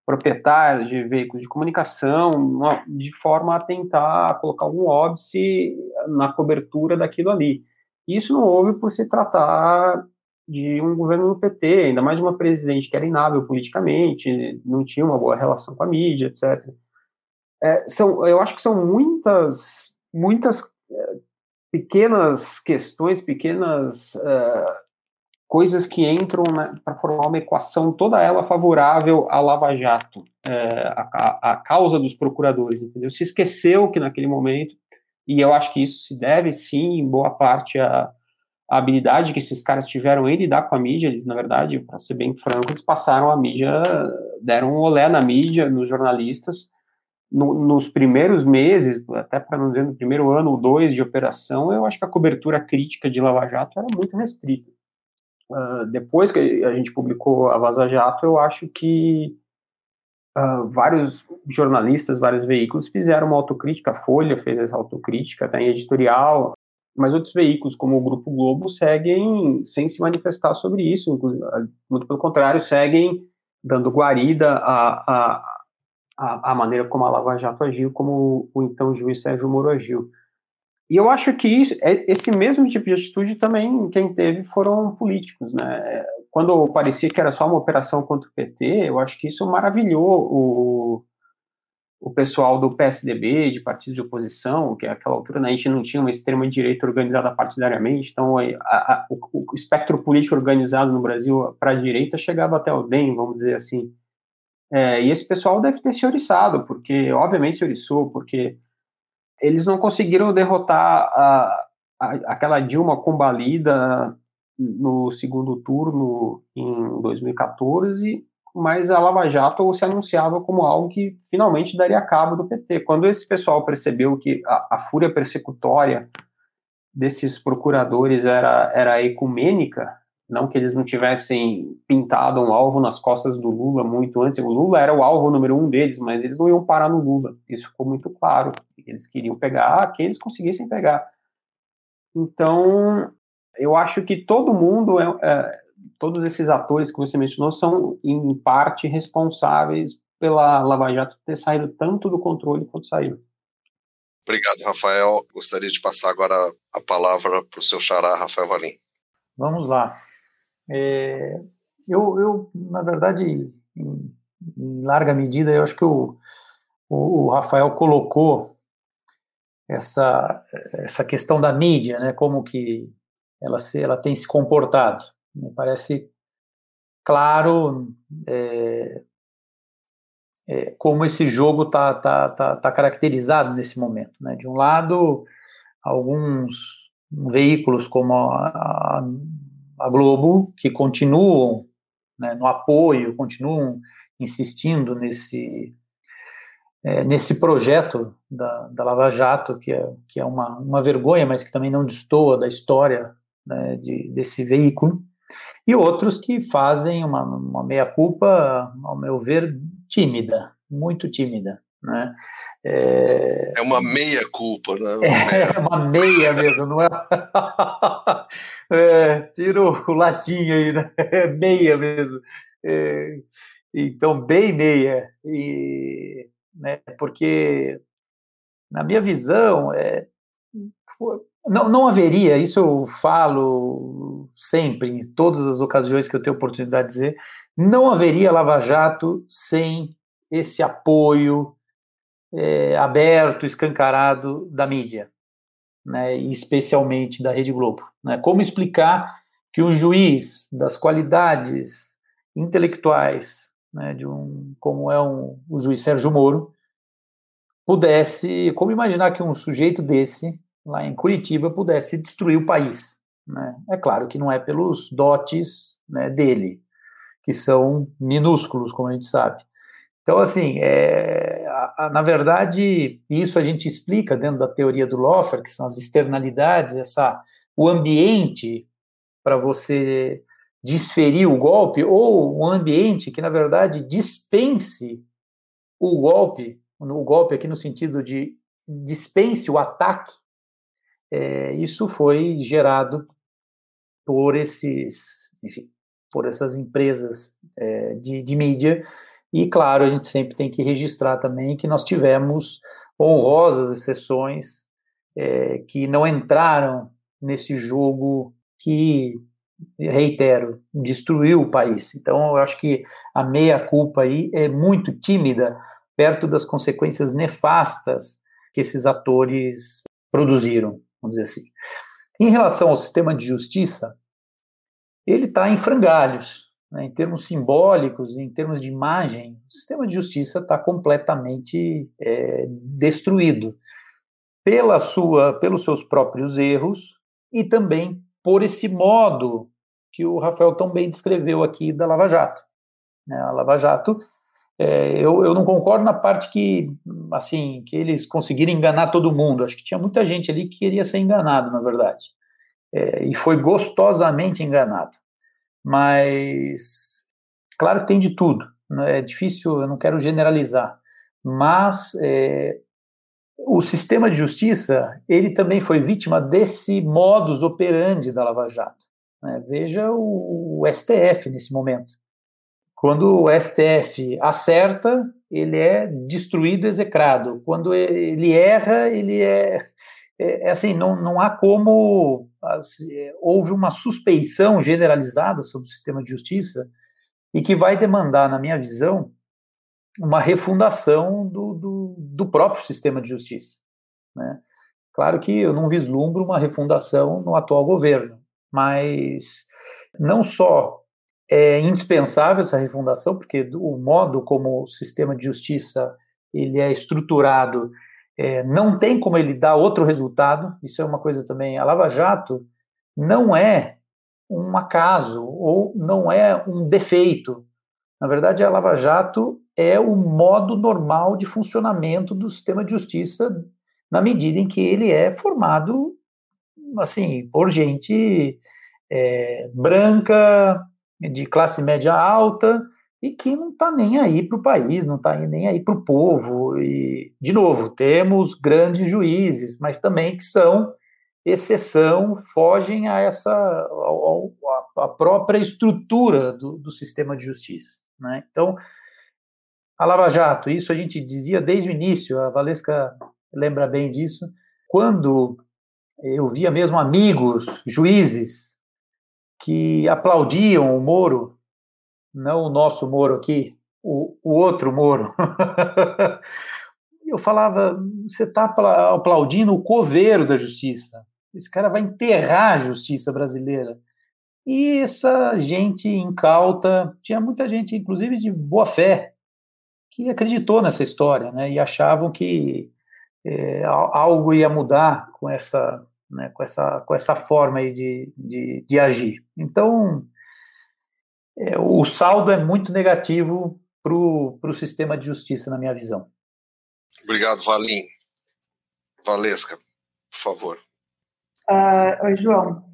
proprietários de veículos de comunicação, uma, de forma a tentar colocar algum óbice na cobertura daquilo ali. Isso não houve por se tratar de um governo do PT, ainda mais de uma presidente que era inábil politicamente, não tinha uma boa relação com a mídia, etc. É, são, eu acho que são muitas, muitas é, pequenas questões, pequenas uh, coisas que entram para formar uma equação, toda ela favorável à Lava Jato, é, a, a, causa dos procuradores, entendeu? Se esqueceu que naquele momento, e eu acho que isso se deve, sim, em boa parte à, à habilidade que esses caras tiveram em lidar com a mídia, eles, na verdade, para ser bem franco, eles passaram a mídia, deram um olé na mídia, nos jornalistas, no, nos primeiros meses, até para não dizer no primeiro ano ou dois de operação, eu acho que a cobertura crítica de Lava Jato era muito restrita. Uh, depois que a gente publicou a Vaza Jato, eu acho que uh, vários jornalistas, vários veículos fizeram uma autocrítica, a Folha fez essa autocrítica, tem editorial, mas outros veículos, como o Grupo Globo, seguem sem se manifestar sobre isso, muito pelo contrário, seguem dando guarida à, à, à maneira como a Lava Jato agiu, como o então juiz Sérgio Moro agiu. E eu acho que isso, é, esse mesmo tipo de atitude também quem teve foram políticos, né? Quando parecia que era só uma operação contra o PT, eu acho que isso maravilhou o, o pessoal do PSDB, de partidos de oposição, que naquela altura né, a gente não tinha uma extrema-direita organizada partidariamente, então a, a, o, o, espectro político organizado no Brasil para a direita chegava até o DEM, vamos dizer assim. É, e esse pessoal deve ter se oriçado, porque, obviamente, se oriçou, porque eles não conseguiram derrotar a, a, aquela Dilma combalida no segundo turno em 2014, mas a Lava Jato se anunciava como algo que finalmente daria cabo do PT. Quando esse pessoal percebeu que a, a fúria persecutória desses procuradores era, era ecumênica, não que eles não tivessem pintado um alvo nas costas do Lula muito antes. O Lula era o alvo número um deles, mas eles não iam parar no Lula. Isso ficou muito claro. Eles queriam pegar quem eles conseguissem pegar. Então, eu acho que todo mundo, é, é, todos esses atores que você mencionou, são em parte responsáveis pela Lava Jato ter saído tanto do controle quanto saiu. Obrigado, Rafael. Gostaria de passar agora a palavra para o seu xará, Rafael Valim. Vamos lá. É, eu, eu, na verdade, em, em, larga medida, eu acho que o, o, o, Rafael colocou essa, essa questão da mídia, né, como que ela, se, ela tem se comportado. Me parece claro é, é, como esse jogo está tá, tá, tá caracterizado nesse momento. Né? De um lado, alguns veículos como a, a a Globo, que continuam né, no apoio, continuam insistindo nesse, é, nesse projeto da, da Lava Jato, que é, que é uma, uma vergonha, mas que também não destoa da história né, de, desse veículo, e outros que fazem uma, uma meia-culpa, ao meu ver, tímida, muito tímida. Né? É... é uma meia culpa, né? É, é uma meia mesmo, não é? é tira o latim aí, né? É meia mesmo. É, então, bem meia. E, né, porque, na minha visão, é, não, não haveria, isso eu falo sempre, em todas as ocasiões que eu tenho oportunidade de dizer, não haveria Lava Jato sem esse apoio, é, aberto, escancarado da mídia, né, especialmente da Rede Globo. Né? Como explicar que um juiz das qualidades intelectuais né, de um, como é um, o juiz Sérgio Moro, pudesse, como imaginar que um sujeito desse, lá em Curitiba, pudesse destruir o país? Né? É claro que não é pelos dotes né, dele, que são minúsculos, como a gente sabe. Então, assim, é, a, na verdade, isso a gente explica dentro da teoria do Loffer, que são as externalidades, essa, o ambiente para você desferir o golpe, ou um ambiente que, na verdade, dispense o golpe, o golpe aqui no sentido de dispense o ataque, é, isso foi gerado por esses, enfim, por essas empresas é, de, de mídia, e claro, a gente sempre tem que registrar também que nós tivemos honrosas exceções é, que não entraram nesse jogo que reitero, destruiu o país. Então, eu acho que a meia-culpa aí é muito tímida perto das consequências nefastas que esses atores produziram, vamos dizer assim. Em relação ao sistema de justiça, ele está em frangalhos, né, em termos simbólicos, em termos de imagem, o sistema de justiça está completamente é, destruído pela sua, pelos seus próprios erros e também por esse modo que o Rafael tão bem descreveu aqui da Lava Jato. Né? A Lava Jato, é, eu, eu não concordo na parte que, assim, que eles conseguiram enganar todo mundo. Acho que tinha muita gente ali que queria ser enganado, na verdade. É, e foi gostosamente enganado. Mas, claro que tem de tudo. Né? É difícil, eu não quero generalizar. Mas é, o sistema de justiça, ele também foi vítima desse modus operandi da Lava Jato. Né? Veja o, o STF nesse momento. Quando o STF acerta, ele é destruído, execrado. Quando ele erra, ele é, é, é assim, não, não há como assim, houve uma suspeição generalizada sobre o sistema de justiça e que vai demandar, na minha visão, uma refundação do, do, do próprio sistema de justiça. Né? Claro que eu não vislumbro uma refundação no atual governo, mas não só é indispensável essa refundação, porque o modo como o sistema de justiça ele é estruturado é, não tem como ele dar outro resultado. Isso é uma coisa também. A Lava Jato não é um acaso ou não é um defeito. Na verdade, a Lava Jato é o modo normal de funcionamento do sistema de justiça na medida em que ele é formado assim, por gente é, branca, de classe média alta, e que não está nem aí para o país, não está nem aí para o povo. E, de novo, temos grandes juízes, mas também que são exceção, fogem a essa a, a própria estrutura do, do, sistema de justiça. Né? Então, a Lava Jato, isso a gente dizia desde o início, a Valesca lembra bem disso, quando eu via mesmo amigos, juízes, que aplaudiam o Moro, não o nosso Moro aqui, o, o outro Moro. eu falava, você está aplaudindo o coveiro da justiça. Esse cara vai enterrar a justiça brasileira. E essa gente incauta, tinha muita gente, inclusive de boa fé, que acreditou nessa história, né? E achavam que é, algo ia mudar com essa né, com, essa, com essa forma aí de, de, de agir. Então, é, o saldo é muito negativo para o sistema de justiça, na minha visão. Obrigado, Valim. Valesca, por favor. Uh, oi, João.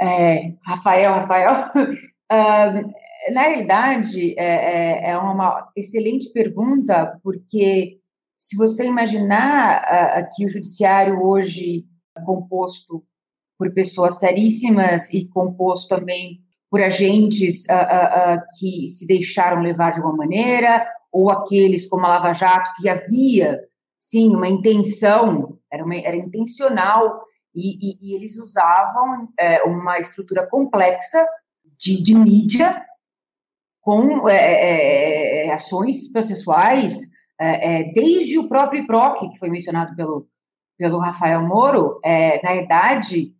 É, Rafael, Rafael. Uh, na realidade, é, é, é, uma excelente pergunta, porque se você imaginar uh, que o judiciário hoje composto por pessoas seríssimas e composto também por agentes uh, uh, que se deixaram levar de alguma maneira, ou aqueles como a Lava Jato, que havia, sim, uma intenção, era, uma, era intencional, e, e, e eles usavam é, uma estrutura complexa de, de mídia com é, é, ações processuais, desde o próprio IPROC, que foi mencionado pelo, pelo Rafael Moro, na verdade,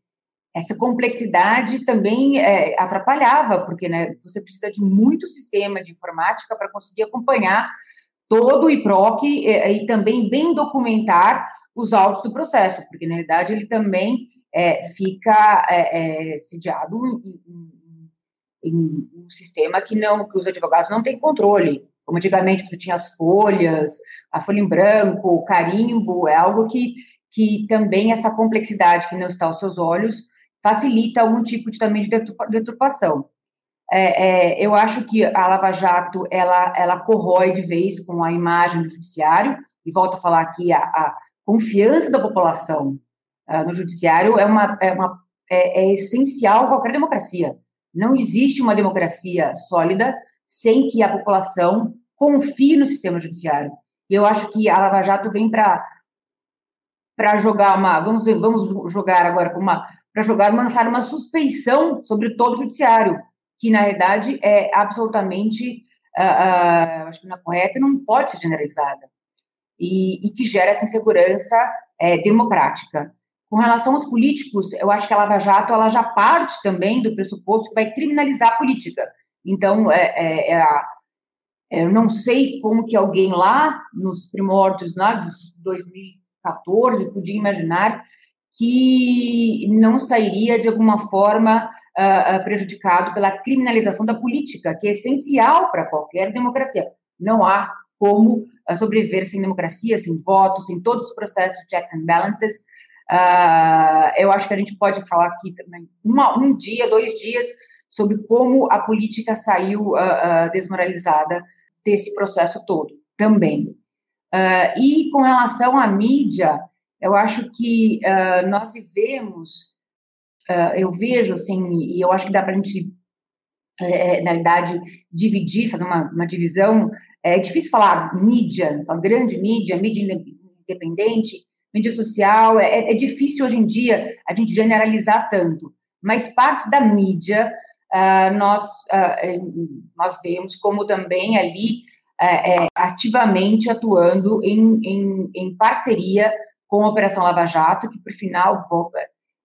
essa complexidade também é, atrapalhava, porque né, você precisa de muito sistema de informática para conseguir acompanhar todo o IPROC e, e, também bem documentar os autos do processo, porque na verdade ele também é, fica é, é, sediado em, em, em um sistema que não, que os advogados não têm controle. Como antigamente você tinha as folhas, a folha em branco, o carimbo, é algo que, que também essa complexidade que não está aos seus olhos facilita algum tipo de, também de deturpação. É, é, eu acho que a Lava Jato ela, ela corrói de vez com a imagem do judiciário, e volto a falar aqui, a, a confiança da população uh, no judiciário é, uma, é, uma, é, é essencial a qualquer democracia. Não existe uma democracia sólida sem que a população confie no sistema judiciário. Eu acho que a Lava Jato vem para para jogar uma, vamos vamos jogar agora com uma para jogar lançar uma suspeição sobre todo o judiciário, que na realidade é absolutamente uh, uh, acho que não é correta, não pode ser generalizada e, e que gera essa insegurança é, democrática. Com relação aos políticos, eu acho que a Lava Jato ela já parte também do pressuposto que vai criminalizar a política. Então, é, é, é eu não sei como que alguém lá, nos primórdios dos 2014, podia imaginar que não sairia de alguma forma uh, prejudicado pela criminalização da política, que é essencial para qualquer democracia. Não há como uh, sobreviver sem democracia, sem votos, sem todos os processos checks and balances. Uh, eu acho que a gente pode falar aqui também uma, um dia, dois dias, sobre como a política saiu desmoralizada desse processo todo, também. e com relação à mídia, eu acho que nós vivemos, eu vejo, assim, e eu acho que dá para a gente, é, na verdade, dividir, fazer uma, uma divisão. É difícil falar mídia, falar grande mídia, mídia independente, mídia social, é, é difícil hoje em dia a gente generalizar tanto, mas partes da mídia uh, nós, uh, nós vemos como também ali uh, ativamente atuando em, em, em, parceria com a Operação Lava Jato, que, por final,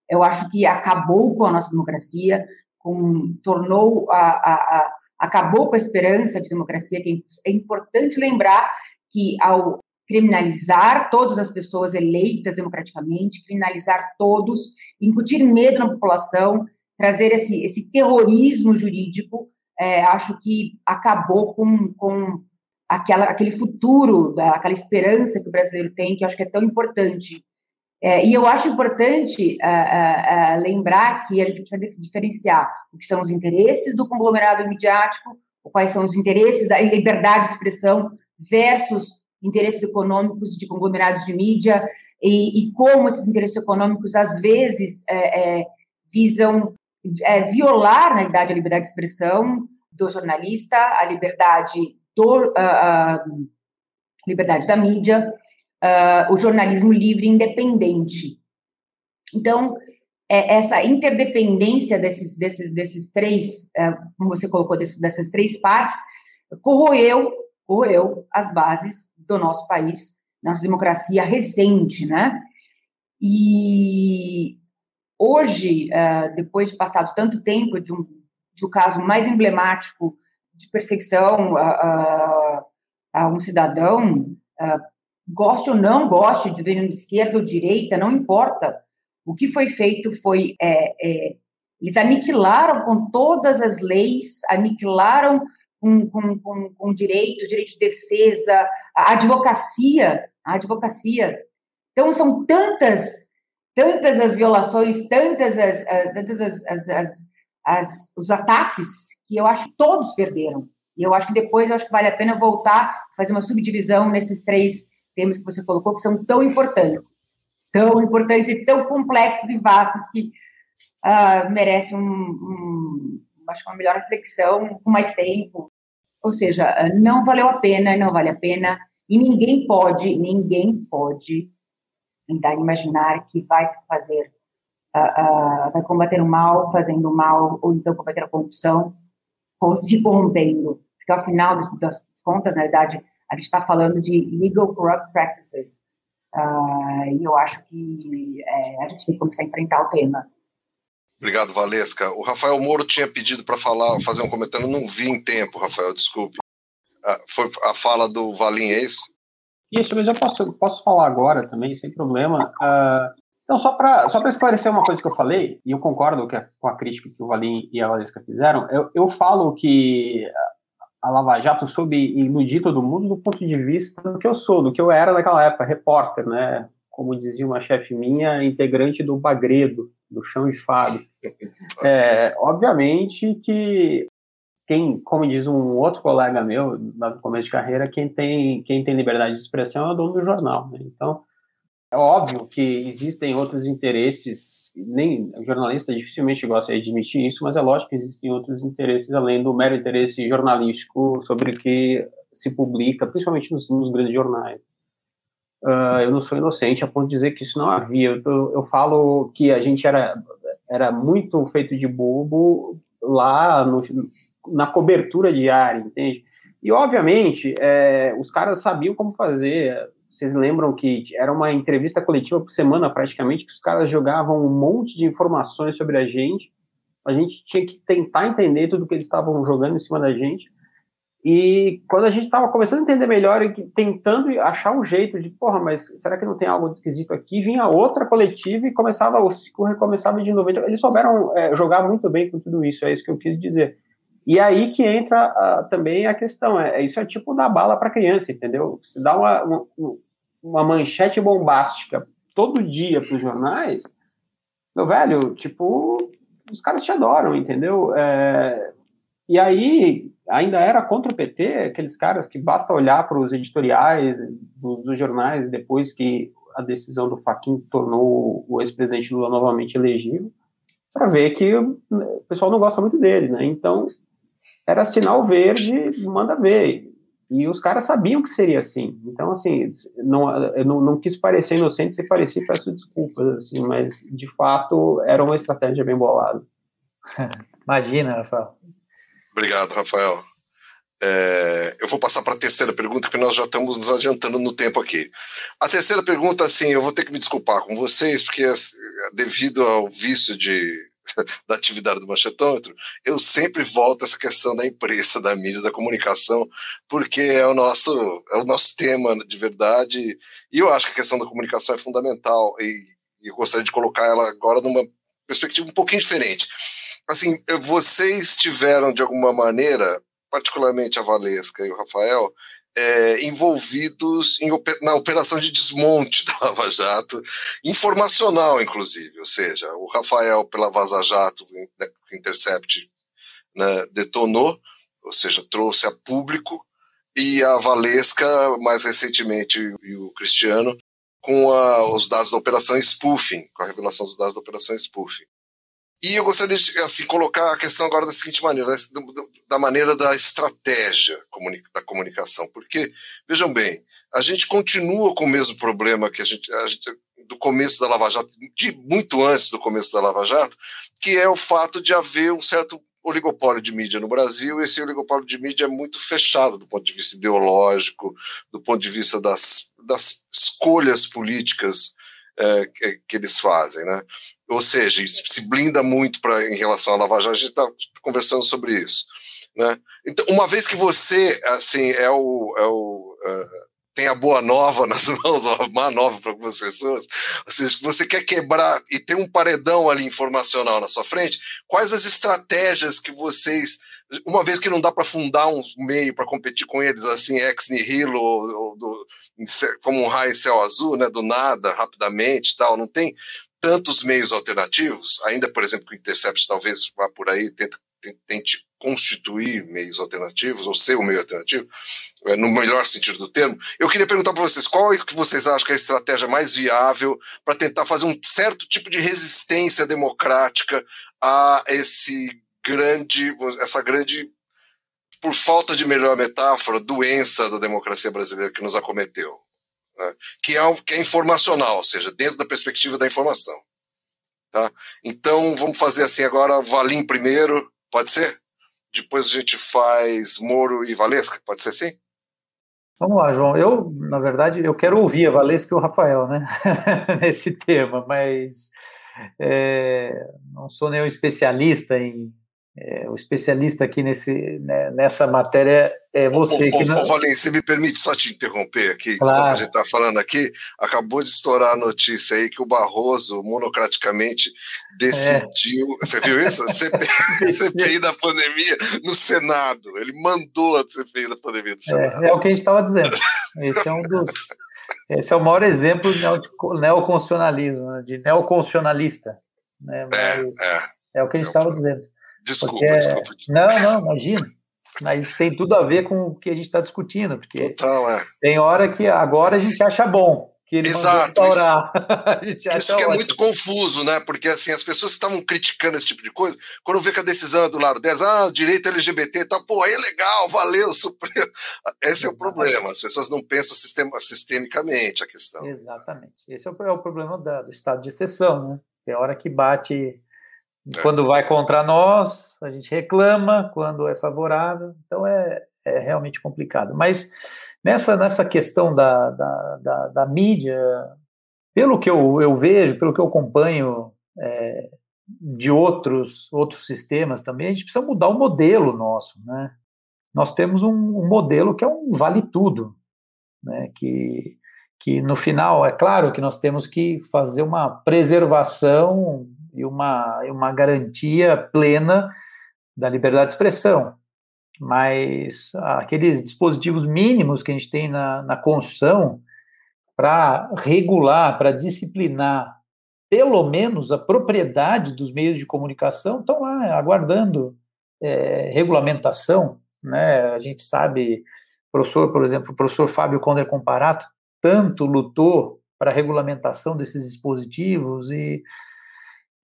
eu acho que acabou com a nossa democracia, com, tornou a, a, a acabou com a esperança de democracia, que é importante lembrar que ao criminalizar todas as pessoas eleitas democraticamente, criminalizar todos, incutir medo na população, trazer esse, esse terrorismo jurídico, é, acho que acabou com, com aquela, aquele futuro, aquela esperança que o brasileiro tem, que eu acho que é tão importante. É, e eu acho importante é, é, é lembrar que a gente precisa diferenciar o que são os interesses do conglomerado midiático, quais são os interesses da liberdade de expressão versus interesses econômicos de conglomerados de mídia e, e como esses interesses econômicos às vezes é, é, visam é, violar, na verdade, a liberdade de expressão do jornalista, a liberdade do uh, liberdade da mídia, uh, o jornalismo livre e independente. Então, é, essa interdependência desses, desses, desses três, uh, como você colocou, desses, dessas três partes, corroeu, corroeu as bases do nosso país, nossa democracia recente, né? E hoje, depois de passado tanto tempo de um, de um caso mais emblemático de perseguição a, a, a um cidadão, uh, goste ou não goste de governo de esquerda ou direita, não importa. O que foi feito foi é, é, eles aniquilaram com todas as leis, aniquilaram com, com, com, com direitos, direito de defesa, a advocacia, a advocacia. Então, são tantas, tantas as violações, tantas as, tantas as, as, as, as, os ataques, que eu acho que todos perderam. E eu acho que depois, acho que vale a pena voltar, fazer uma subdivisão nesses três temas que você colocou, que são tão importantes, tão importantes e tão complexos e vastos que uh, merecem um, um, acho uma melhor reflexão, com mais tempo, ou seja, não valeu a pena, não vale a pena, e ninguém pode, ninguém pode tentar imaginar que vai se fazer, uh, uh, vai combater o mal fazendo o mal, ou então combater a corrupção, se corrompendo. Porque, ao final das, contas, na verdade, a gente está falando de legal corrupt practices. Uh, e eu acho que é, a gente tem que começar a enfrentar o tema. Obrigado, Valesca. O Rafael Moro tinha pedido para falar, fazer um comentário, não vi em tempo, Rafael, desculpe. Ah, foi a fala do Valim, é isso? Isso, mas eu posso, posso falar agora também, sem problema. Uh, Então, só para só esclarecer uma coisa que eu falei, e eu concordo com a crítica que o Valim e a Valesca fizeram, eu, eu falo que a Lava Jato soube iludir todo mundo do ponto de vista do que eu sou, do que eu era naquela época, repórter, né? Como dizia uma chefe minha, integrante do Bagredo, do Chão de Fado. É, obviamente que quem, como diz um outro colega meu, no começo de carreira, quem tem, quem tem liberdade de expressão é o dono do jornal. Né? Então, é óbvio que existem outros interesses, nem o jornalista dificilmente gosta de admitir isso, mas é lógico que existem outros interesses além do mero interesse jornalístico sobre o que se publica, principalmente nos, nos grandes jornais. Uh, eu não sou inocente a ponto de dizer que isso não havia. Eu, eu, falo que a gente era, era muito feito de bobo lá no, na cobertura diária, entende? E, obviamente, é, os caras sabiam como fazer. Vocês lembram que era uma entrevista coletiva por semana, praticamente, que os caras jogavam um monte de informações sobre a gente. A gente tinha que tentar entender tudo que eles estavam jogando em cima da gente. E quando a gente estava começando a entender melhor e tentando achar um jeito de, porra, mas será que não tem algo de esquisito aqui? Vinha outra coletiva e começava, o ciclo recomeçava de novo. Então, eles souberam é, jogar muito bem com tudo isso, é isso que eu quis dizer. E aí que entra também a questão, é, isso é tipo dar bala para criança, entendeu? Se dá uma, uma, uma manchete bombástica todo dia para os jornais, meu velho, tipo, os caras te adoram, entendeu? É, e aí, ainda era contra o PT, aqueles caras que basta olhar para os editoriais dos, dos, jornais depois que a decisão do Fachin tornou o ex-presidente Lula novamente elegível, para ver que o pessoal não gosta muito dele, né? Então, era sinal verde, manda ver. E os caras sabiam que seria assim. Então, assim, não, eu não, não quis parecer inocente, se parecia, peço desculpas, assim, mas, de fato, era uma estratégia bem bolada. Imagina, Rafael. Obrigado, Rafael. É, eu vou passar para a terceira pergunta, porque nós já estamos nos adiantando no tempo aqui. A terceira pergunta, assim, eu vou ter que me desculpar com vocês, porque devido ao vício de, da atividade do manchetômetro, eu sempre volto a essa questão da imprensa, da mídia, da comunicação, porque é o nosso, é o nosso tema de verdade, e eu acho que a questão da comunicação é fundamental, e, e eu gostaria de colocar ela agora numa perspectiva um pouquinho diferente. Assim, vocês tiveram de alguma maneira, particularmente a Valesca e o Rafael, é, envolvidos em, na operação de desmonte da Lava Jato, informacional, inclusive, ou seja, o Rafael pela Vaza Jato, né, Intercept, né, detonou, ou seja, trouxe a público, e a Valesca, mais recentemente, e o Cristiano, com a, os dados da operação spoofing, com a revelação dos dados da operação spoofing. E eu gostaria de assim, colocar a questão agora da seguinte maneira, da maneira da estratégia da comunicação, porque, vejam bem, a gente continua com o mesmo problema que a gente, a gente do começo da Lava Jato, de muito antes do começo da Lava Jato, que é o fato de haver um certo oligopólio de mídia no Brasil, e esse oligopólio de mídia é muito fechado do ponto de vista ideológico, do ponto de vista das, das escolhas políticas é, que eles fazem, né? Ou seja, se blinda muito pra, em relação à Lava Jato, a gente está conversando sobre isso. Né? Então, uma vez que você assim é o, é o uh, tem a boa nova nas mãos, ou a má nova para algumas pessoas, ou seja, você quer quebrar e tem um paredão ali informacional na sua frente, quais as estratégias que vocês uma vez que não dá para fundar um meio para competir com eles assim ex nihilo ou, ou do, como um raio em céu azul, né, do nada, rapidamente, tal, não tem tantos meios alternativos, ainda, por exemplo, que o Intercept talvez vá por aí, tente, constituir meios alternativos, ou ser um meio alternativo, é, no melhor sentido do termo. Eu queria perguntar para vocês, qual é que vocês acham que é a estratégia mais viável para tentar fazer um certo tipo de resistência democrática a esse grande, essa grande, por falta de melhor metáfora, doença da democracia brasileira que nos acometeu? Né, que, é, que é informacional, ou seja, dentro da perspectiva da informação. Tá? Então, vamos fazer assim agora, Valim primeiro, pode ser? Depois a gente faz Moro e Valesca, pode ser assim? Vamos lá, João. Eu, na verdade, eu quero ouvir a Valesca e o Rafael, né, nesse tema, mas é, não sou nenhum especialista em É, o especialista aqui nesse, né, nessa matéria é você. Ô, que não... Você me permite só te interromper aqui? Claro. Enquanto a gente está falando aqui, acabou de estourar a notícia aí que o Barroso, monocraticamente, decidiu. É. Você viu isso? CPI, CPI da pandemia no Senado. Ele mandou a CPI da pandemia no é, Senado. É, é o que a gente estava dizendo. Esse é um dos. Esse é o maior exemplo de neoconstitucionalismo, né, de neoconstitucionalista. Né? é, é. é o que a gente estava dizendo. Desculpa, porque... desculpa. Não, não, imagina. Mas tem tudo a ver com o que a gente está discutindo, porque Total, é. tem hora que agora a gente acha bom que ele Exato, isso, isso que é muito confuso, né? Porque assim, as pessoas estavam criticando esse tipo de coisa, quando vê que a decisão é do lado delas, ah, direito LGBT e tal, pô, aí é legal, valeu, Supremo. Esse é o problema, as pessoas não pensam sistema, sistemicamente a questão. Exatamente. Esse é o, é o problema da, do estado de exceção, né? Tem hora que bate é. Quando vai contra nós, a gente reclama, quando é favorável, então é, é realmente complicado. Mas nessa, nessa questão da, da, da, da mídia, pelo que eu, eu vejo, pelo que eu acompanho é, de outros, outros sistemas também, a gente precisa mudar o modelo nosso, né? Nós temos um, um modelo que é um vale tudo, né? Que, que no final, é claro que nós temos que fazer uma preservação e uma, uma garantia plena da liberdade de expressão. Mas aqueles dispositivos mínimos que a gente tem na, na Constituição para regular, para disciplinar, pelo menos a propriedade dos meios de comunicação, estão lá aguardando é, regulamentação. Né? A gente sabe, professor, por exemplo, o professor Fábio Conder Comparato tanto lutou para a regulamentação desses dispositivos e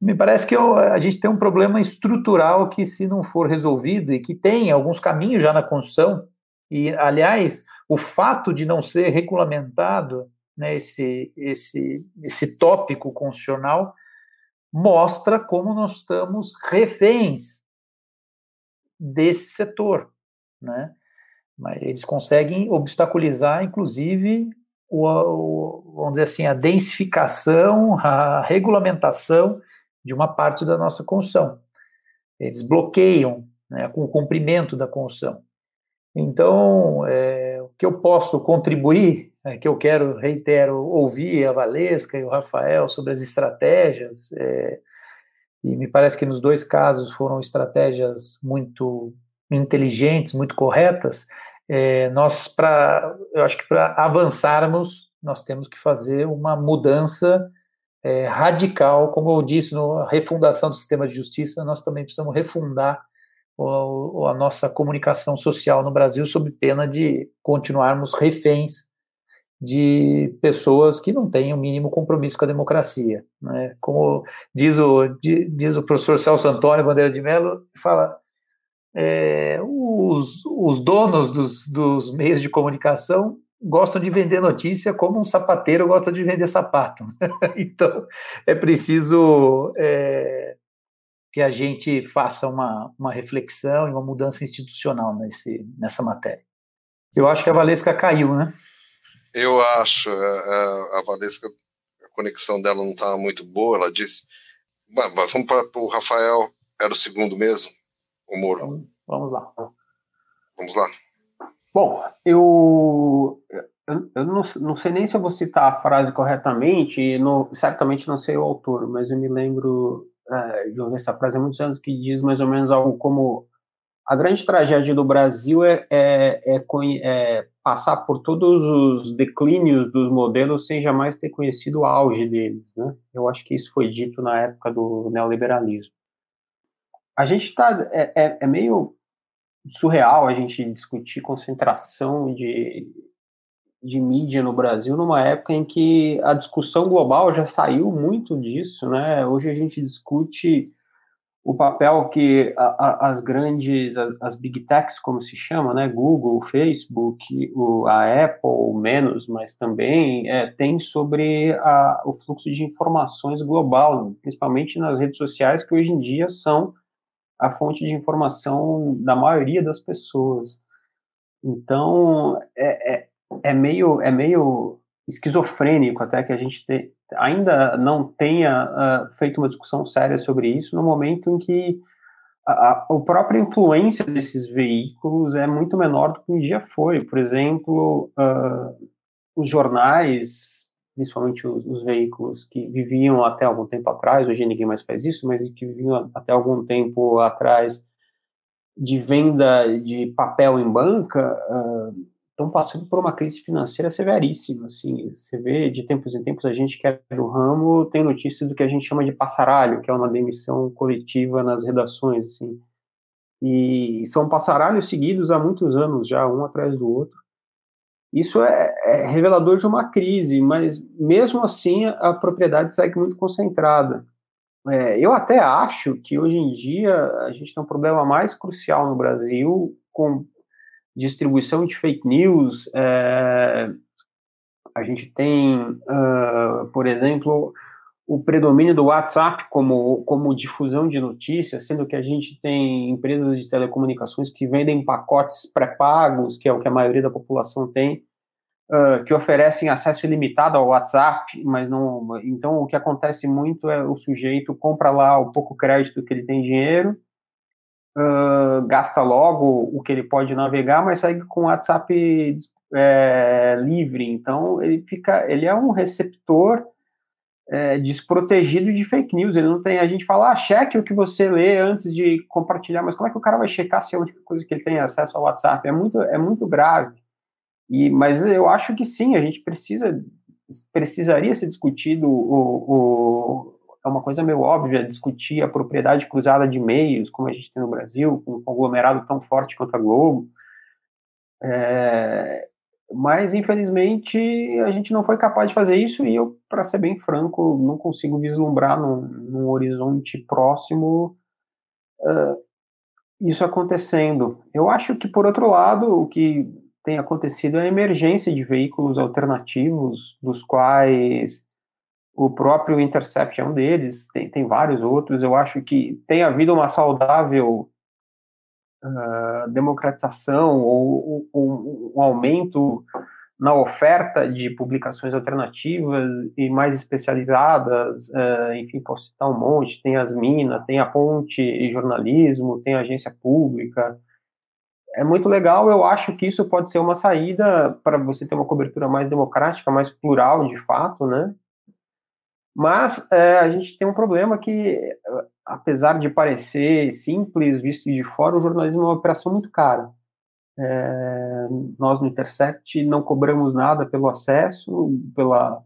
me parece que a gente tem um problema estrutural que, se não for resolvido, e que tem alguns caminhos já na construção, e, aliás, o fato de não ser regulamentado né, esse, esse, esse tópico constitucional mostra como nós estamos reféns desse setor. Né? Mas eles conseguem obstaculizar, inclusive, o, o, vamos dizer assim, a densificação, a regulamentação de uma parte da nossa Constituição. Eles bloqueiam né, com o cumprimento da Constituição. Então, é, o que eu posso contribuir, é, que eu quero, reitero, ouvir a Valesca e o Rafael sobre as estratégias, é, e me parece que nos dois casos foram estratégias muito inteligentes, muito corretas. É, nós, para, eu acho que para avançarmos, nós temos que fazer uma mudança é, radical, como eu disse, na refundação do sistema de justiça, nós também precisamos refundar o, a nossa comunicação social no Brasil, sob pena de continuarmos reféns de pessoas que não têm o mínimo compromisso com a democracia. Né? Como diz o, diz o professor Celso Antônio Bandeira de Mello, fala é, os, os donos dos, dos meios de comunicação gostam de vender notícia como um sapateiro gosta de vender sapato. então, é preciso é, que a gente faça uma, uma reflexão e uma mudança institucional nesse, nessa matéria. Eu acho que a Valesca caiu, né? Eu acho. A, é, é, a Valesca, a conexão dela não estava muito boa. Ela disse. Vamos para o Rafael, era o segundo mesmo, o Moro. Então, vamos lá. Vamos lá. Bom, eu, eu, não, não, sei nem se eu vou citar a frase corretamente, certamente não sei o autor, mas eu me lembro é, de ouvir essa frase há muitos anos que diz mais ou menos algo como a grande tragédia do Brasil é, é, é, é passar por todos os declínios dos modelos sem jamais ter conhecido o auge deles, né? Eu acho que isso foi dito na época do neoliberalismo. A gente está é, é, é meio surreal a gente discutir concentração de, de mídia no Brasil numa época em que a discussão global já saiu muito disso, né? Hoje a gente discute o papel que a, a, as grandes, as, as, big techs, como se chama, né? Google, Facebook, o, a Apple, menos, mas também é, tem sobre a, o fluxo de informações global, principalmente nas redes sociais, que hoje em dia são a fonte de informação da maioria das pessoas. Então, é, é, é meio, é meio esquizofrênico até que a gente te, ainda não tenha uh, feito uma discussão séria sobre isso no momento em que a, a, própria influência desses veículos é muito menor do que um dia foi. Por exemplo, uh, os jornais, principalmente os, os, veículos que viviam até algum tempo atrás, hoje ninguém mais faz isso, mas que viviam até algum tempo atrás de venda de papel em banca, uh, estão passando por uma crise financeira severíssima. Assim, você vê de tempos em tempos a gente que é do ramo tem notícias do que a gente chama de passaralho, que é uma demissão coletiva nas redações, assim. E são passaralhos seguidos há muitos anos já, um atrás do outro. Isso é, é revelador de uma crise, mas mesmo assim a propriedade segue muito concentrada. É, eu até acho que hoje em dia a gente tem um problema mais crucial no Brasil com distribuição de fake news. É, a gente tem, uh, por exemplo, o predomínio do WhatsApp como, como difusão de notícias, sendo que a gente tem empresas de telecomunicações que vendem pacotes pré-pagos, que é o que a maioria da população tem, uh, que oferecem acesso ilimitado ao WhatsApp, mas não. Então, o que acontece muito é o sujeito compra lá o pouco crédito que ele tem dinheiro uh, gasta logo o que ele pode navegar, mas segue com o WhatsApp é, livre. Então ele fica, ele é um receptor é, desprotegido de fake news. Ele não tem. A gente fala, ah, cheque o que você lê antes de compartilhar, mas como é que o cara vai checar se é a única coisa que ele tem acesso ao WhatsApp? É muito, é muito grave. E, mas eu acho que sim, a gente precisa precisaria ser discutido o, o é uma coisa meio óbvia discutir a propriedade cruzada de meios, como a gente tem no Brasil, com um conglomerado tão forte quanto a Globo. É, mas, infelizmente, a gente não foi capaz de fazer isso e eu, para ser bem franco, não consigo vislumbrar num, num horizonte próximo uh, isso acontecendo. Eu acho que, por outro lado, o que tem acontecido é a emergência de veículos alternativos, dos quais o próprio Intercept é um deles, tem, tem vários outros. Eu acho que tem havido uma saudável uh, democratização ou, ou, um aumento na oferta de publicações alternativas e mais especializadas, uh, enfim, posso citar um monte, tem as Minas, tem a Ponte e Jornalismo, tem a Agência Pública, é muito legal, eu acho que isso pode ser uma saída para você ter uma cobertura mais democrática, mais plural, de fato, né, mas é, a gente tem um problema que, apesar de parecer simples, visto de fora, o jornalismo é uma operação muito cara. É, nós no Intercept não cobramos nada pelo acesso, pela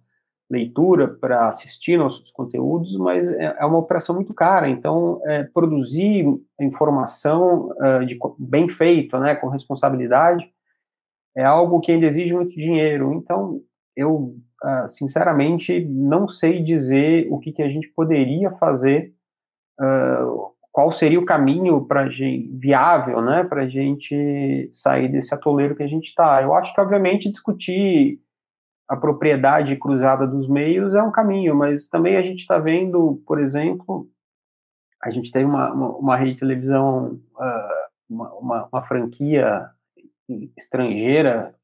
leitura, para assistir nossos conteúdos, mas é, é uma operação muito cara. Então, é, produzir informação é, de, bem feito, né, com responsabilidade, é algo que ainda exige muito dinheiro. Então, eu uh, sinceramente não sei dizer o que, que a gente poderia fazer, uh, qual seria o caminho para viável, né, para a gente sair desse atoleiro que a gente está. Eu acho que obviamente discutir a propriedade cruzada dos meios é um caminho, mas também a gente está vendo, por exemplo, a gente tem uma, uma, uma rede de televisão, uh, uma, uma, uma, franquia estrangeira,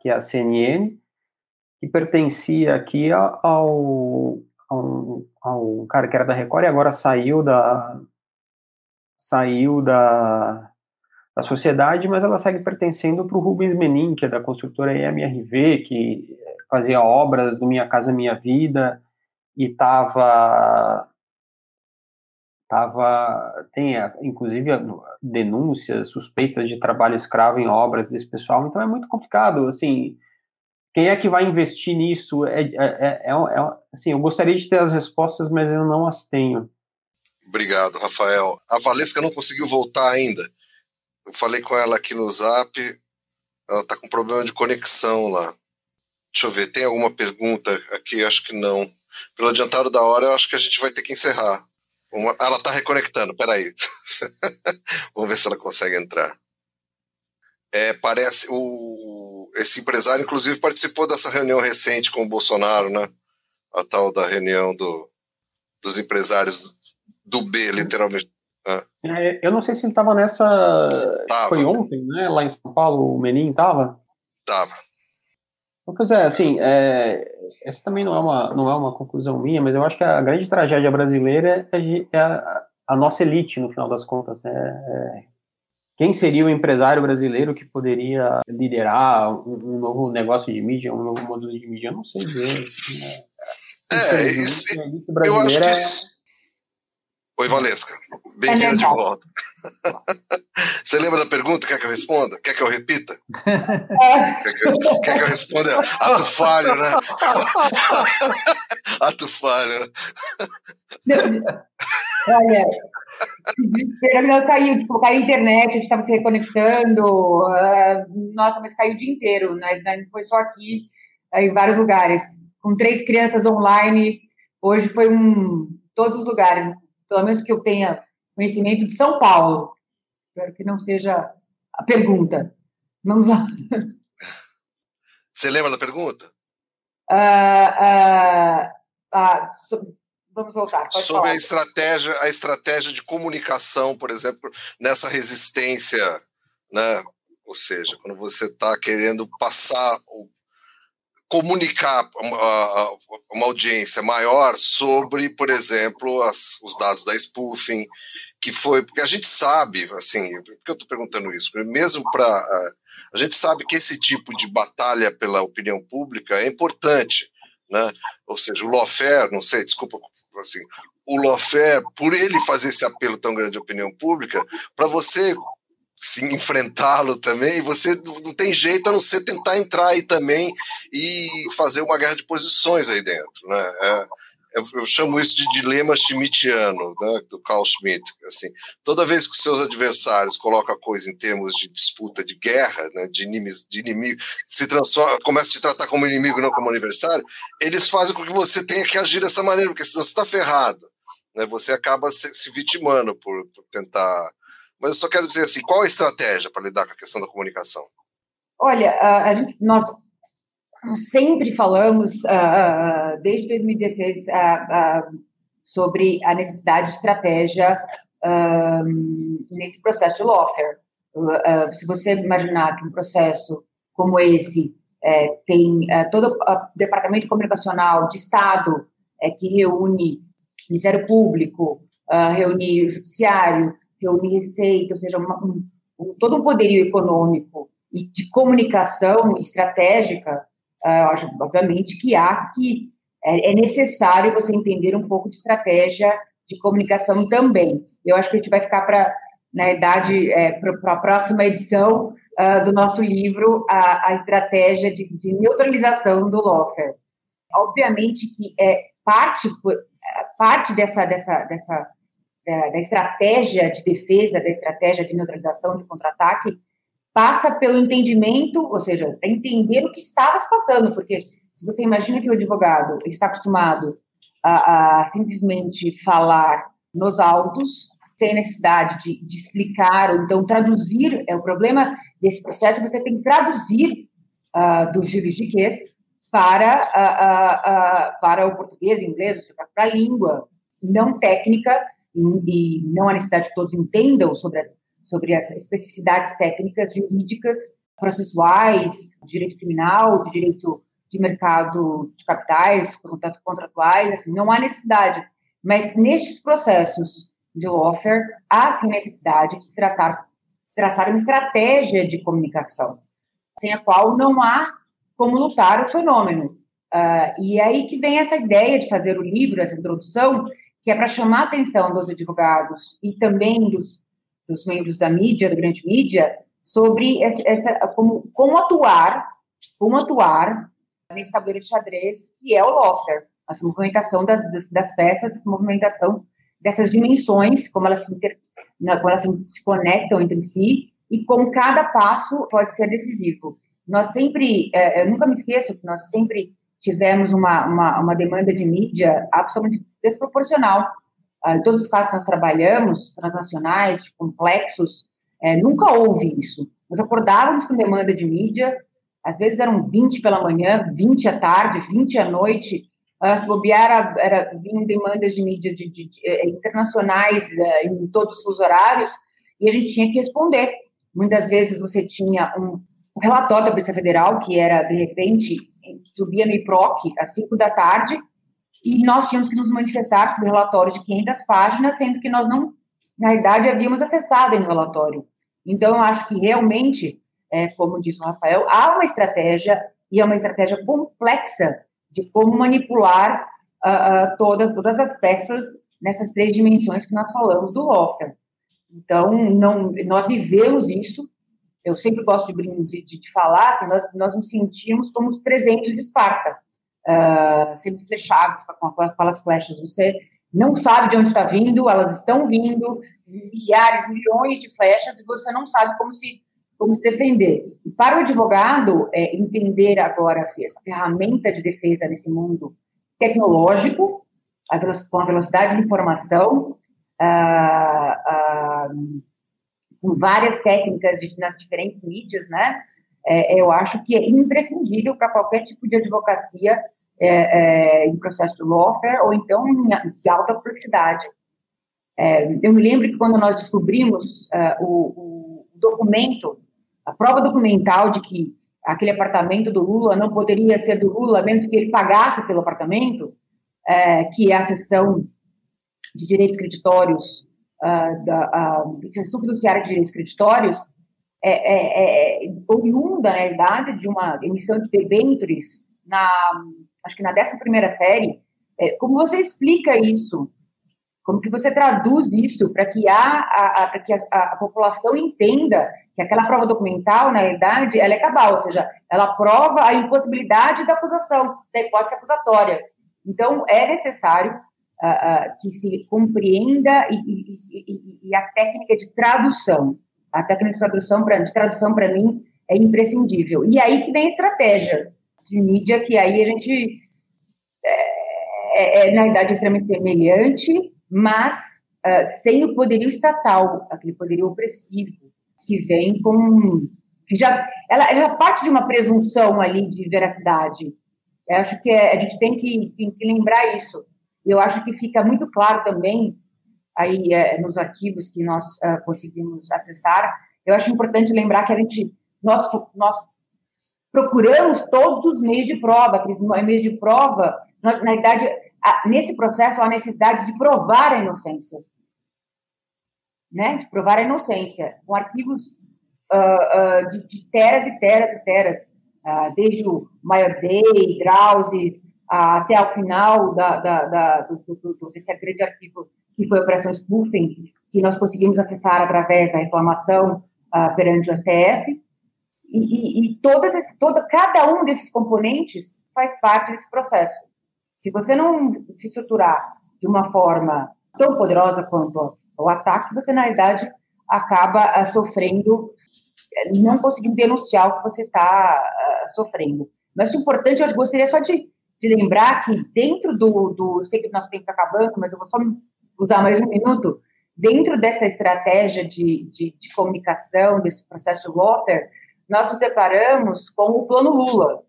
que é a CNN, que pertencia aqui ao, ao, ao cara que era da Record e agora saiu da saiu da, da sociedade, mas ela segue pertencendo para o Rubens Menin, que é da construtora EMRV, que fazia obras do Minha Casa Minha Vida e estava tava tem inclusive denúncias suspeitas de trabalho escravo em obras desse pessoal. Então é muito complicado assim quem é que vai investir nisso? É, é, é, é, é, assim, eu gostaria de ter as respostas, mas eu não as tenho. Obrigado, Rafael. A Valesca não conseguiu voltar ainda. Eu falei com ela aqui no Zap, ela está com problema de conexão lá. Deixa eu ver, tem alguma pergunta aqui? Acho que não. Pelo adiantado da hora, eu acho que a gente vai ter que encerrar. Uma... ela está reconectando, peraí. Vamos ver se ela consegue entrar. É, parece o esse empresário inclusive participou dessa reunião recente com o Bolsonaro, né? A tal da reunião do, dos empresários do B, literalmente. Ah. É, eu não sei se ele estava nessa. Tava. Foi ontem, né? Lá em São Paulo, o Menin estava? Tava. Pois é, assim, é, essa também não é, uma, não é uma conclusão minha, mas eu acho que a grande tragédia brasileira é, é a, a nossa elite, no final das contas. Né? É, quem seria o empresário brasileiro que poderia liderar um, um, novo negócio de mídia, um novo modelo de mídia? Eu não sei dizer. Né? É, isso, eu acho que. É... Oi, Valesca. Bem-vinda de volta. Você lembra da pergunta? Quer que eu responda? Quer que eu repita? É. Quer, que eu, quer que eu responda? Ato falho, né? Ato falho. Olha, desespero, caiu, tipo, caiu a internet, a gente estava se reconectando. Uh, nossa, mas caiu o dia inteiro, né? não foi só aqui, em vários lugares. Com três crianças online, hoje foi um todos os lugares pelo menos que eu tenha conhecimento de São Paulo. Espero que não seja a pergunta. Vamos lá. Você lembra da pergunta? Uh, uh, uh, vamos voltar. Sobre falar. a estratégia, a estratégia de comunicação, por exemplo, nessa resistência, né? Ou seja, quando você está querendo passar comunicar uma, uma audiência maior sobre, por exemplo, as, os dados da spoofing, que foi porque a gente sabe, assim, por que eu estou perguntando isso? Mesmo para a gente sabe que esse tipo de batalha pela opinião pública é importante, né? Ou seja, o lawfare, não sei, desculpa, assim, o lawfare, por ele fazer esse apelo tão grande à opinião pública, para você se enfrentá-lo também, você não tem jeito a não ser tentar entrar aí também e fazer uma guerra de posições aí dentro, né? É, eu, eu, chamo isso de dilema schmittiano, né, do Carl Schmitt. Assim, toda vez que seus adversários colocam a coisa em termos de disputa, de guerra, né, de, inimigos, de inimigo, se transforma, começa a te tratar como inimigo, não como adversário, eles fazem com que você tenha que agir dessa maneira, porque senão você está ferrado. Né, você acaba se, se vitimando por, por tentar mas eu só quero dizer assim, qual a estratégia para lidar com a questão da comunicação? Olha, a, gente, nós sempre falamos, uh, desde 2016, uh, uh, sobre a necessidade de estratégia nesse processo de lawfare. se você imaginar que um processo como esse é, tem é, todo o departamento comunicacional de Estado é, que reúne Ministério Público, reúne o Judiciário, reunir receita, ou seja, uma, um, todo um poderio econômico e de comunicação estratégica, eu acho, obviamente, que há que é, é, necessário você entender um pouco de estratégia de comunicação também. Eu acho que a gente vai ficar para, na idade, é, para a próxima edição uh, do nosso livro, a, a estratégia de, de, neutralização do lawfare. Obviamente que é parte, parte dessa, dessa, dessa da, da estratégia de defesa, da estratégia de neutralização, de contra-ataque, passa pelo entendimento, ou seja, entender o que estava se passando, porque se você imagina que o advogado está acostumado a, a simplesmente falar nos autos, sem necessidade de, de, explicar, ou então traduzir, é o problema desse processo, você tem que traduzir uh, do juridiquês para, uh, uh, para o português, inglês, ou seja, para a língua não técnica, e, e não há necessidade que todos entendam sobre, a, sobre as especificidades técnicas jurídicas, processuais, direito criminal, direito de mercado de capitais, contratuais, assim, não há necessidade. Mas nestes processos de lawfare, há sim necessidade de se tratar, traçar uma estratégia de comunicação, sem a qual não há como lutar o fenômeno. Uh, e é aí que vem essa ideia de fazer o livro, essa introdução, que é para chamar a atenção dos advogados e também dos, dos membros da mídia, da grande mídia, sobre essa, essa como, como atuar, como atuar nesse tabuleiro de xadrez que é o lawfare, essa movimentação das, das, das, peças, essa movimentação dessas dimensões, como elas se, inter, como elas se conectam entre si e como cada passo pode ser decisivo. Nós sempre, é, eu nunca me esqueço que nós sempre tivemos uma, uma, uma demanda de mídia absolutamente desproporcional. Uh, em todos os casos que nós trabalhamos, transnacionais, complexos, é, nunca houve isso. Nós acordávamos com demanda de mídia, às vezes eram 20 pela manhã, 20 à tarde, 20 à noite. Uh, se bobear, era, vinham demandas de mídia de, de, de, eh, internacionais uh, em todos os horários, e a gente tinha que responder. Muitas vezes você tinha um, um relatório da Polícia Federal, que era, de repente, subia no IPROC às 5 da tarde, e nós tínhamos que nos manifestar sobre o relatório de 500 páginas, sendo que nós não na verdade, havíamos acessado no relatório. Então, eu acho que realmente, é, como disse o Rafael, há uma estratégia, e é uma estratégia complexa de como manipular uh, uh, todas, todas as peças nessas três dimensões que nós falamos do lawfare. Então, não, nós vivemos isso. Eu sempre gosto de, de, de falar, assim, nós, nós nos sentimos como os 300 de Esparta, uh, sempre flechados com, aquelas flechas. Você não sabe de onde está vindo, elas estão vindo, milhares, milhões de flechas, e você não sabe como se, como se defender. E para o advogado, é, entender agora assim, essa ferramenta de defesa nesse mundo tecnológico, a com a velocidade de informação, ah, ah, com várias técnicas de, nas diferentes mídias, né? É, eu acho que é imprescindível para qualquer tipo de advocacia é, é, em processo de lawfare ou então de alta complexidade. É, eu me lembro que quando nós descobrimos é, o, o, documento, a prova documental de que aquele apartamento do Lula não poderia ser do Lula, a menos que ele pagasse pelo apartamento, é, que é a seção de direitos creditórios, uh, da uh, seção fiduciária de direitos creditórios, é, é, é, oriunda, na verdade, de uma emissão de debêntures na, acho que na 11 série. É, como você explica isso? Como que você traduz isso para que, a, a, a, que a, a, população entenda que aquela prova documental, na verdade, ela é cabal, ou seja, ela prova a impossibilidade da acusação, da hipótese acusatória. Então, é necessário uh, uh, que se compreenda e, e, e, e, a técnica de tradução. A técnica de tradução, para de tradução para mim, é imprescindível. E aí que vem a estratégia de mídia, que aí a gente é, é, é na verdade, extremamente semelhante, mas uh, sem o poderio estatal, aquele poderio opressivo, que vem com. Que já, ela, ela parte de uma presunção ali de veracidade, eu acho que é, a gente tem que, tem que lembrar isso. Eu acho que fica muito claro também aí é, nos arquivos que nós uh, conseguimos acessar. Eu acho importante lembrar que a gente nós nós procuramos todos os meios de prova, aqueles meios de prova. Nós, na verdade, nesse processo há necessidade de provar a inocência, né? De provar a inocência com arquivos uh, uh, de, de teras e teras e teras. Ah, desde o Maior Day, Drauses, até o final da, da, da, do, do, do, desse grande arquivo que foi a Operação Spoofing, que nós conseguimos acessar através da reclamação uh, perante o STF. E, e, e todas esse, toda, cada um desses componentes faz parte desse processo. Se você não se estruturar de uma forma tão poderosa quanto o ataque, você, na verdade, acaba uh, sofrendo, não conseguindo denunciar o que você está sofrendo. Mas o importante, eu gostaria só de, de lembrar que dentro do, do. Sei que o nosso tempo está acabando, mas eu vou só usar mais um minuto. Dentro dessa estratégia de, de, de comunicação, desse processo de warfare, nós nos deparamos com o Plano Lula,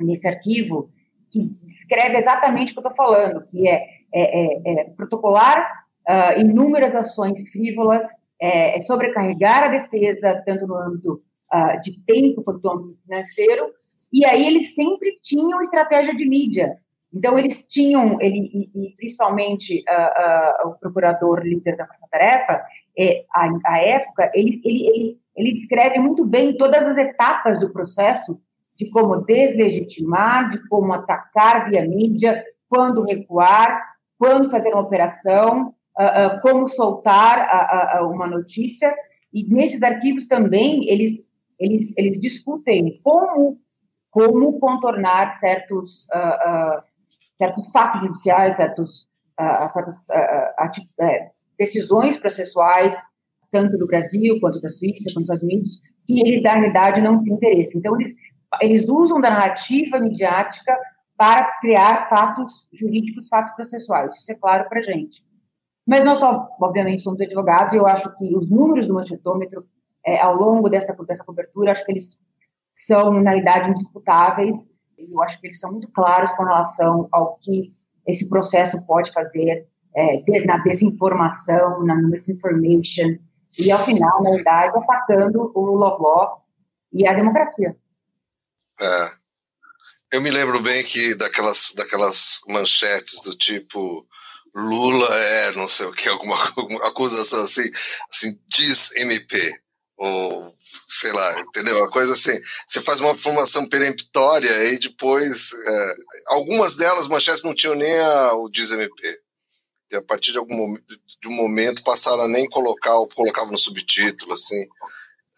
nesse arquivo, que descreve exatamente o que eu estou falando, que é, é, é, é protocolar uh, inúmeras ações frívolas, é, é sobrecarregar a defesa, tanto no âmbito uh, de tempo quanto âmbito financeiro, e aí eles sempre tinham estratégia de mídia. Então, eles tinham, ele, e, e principalmente uh, o procurador líder da Força Tarefa, é, a, a época, ele, ele, ele, ele descreve muito bem todas as etapas do processo, de como deslegitimar, de como atacar via mídia, quando recuar, quando fazer uma operação, uh, como soltar uma notícia. E nesses arquivos também, eles eles, eles discutem como, como contornar certos, uh, uh, certos fatos judiciais, certos, uh, certas decisões processuais, tanto do Brasil quanto da Suíça, quanto dos Estados Unidos, e eles, na realidade, não têm interesse. Então, eles, eles usam da narrativa midiática para criar fatos jurídicos, fatos processuais. Isso é claro para a gente. Mas nós só, obviamente, somos advogados e eu acho que os números do manchetômetro é, ao longo dessa, dessa cobertura, acho que eles são, na realidade, indisputáveis, e eu acho que eles são muito claros com relação ao que esse processo pode fazer é, na desinformação, na misinformation, e, ao final, na verdade, atacando o law e a democracia. É. Eu me lembro bem que daquelas, daquelas manchetes do tipo Lula é não sei o que, alguma, alguma acusação assim, assim, diz MP, ou sei lá, entendeu? Uma coisa assim, você faz uma formação peremptória e depois, é, algumas delas, manchetes não tinham nem a, o diz MP. A partir de algum momento, de um momento passaram a nem colocar, ou colocavam no subtítulo, assim.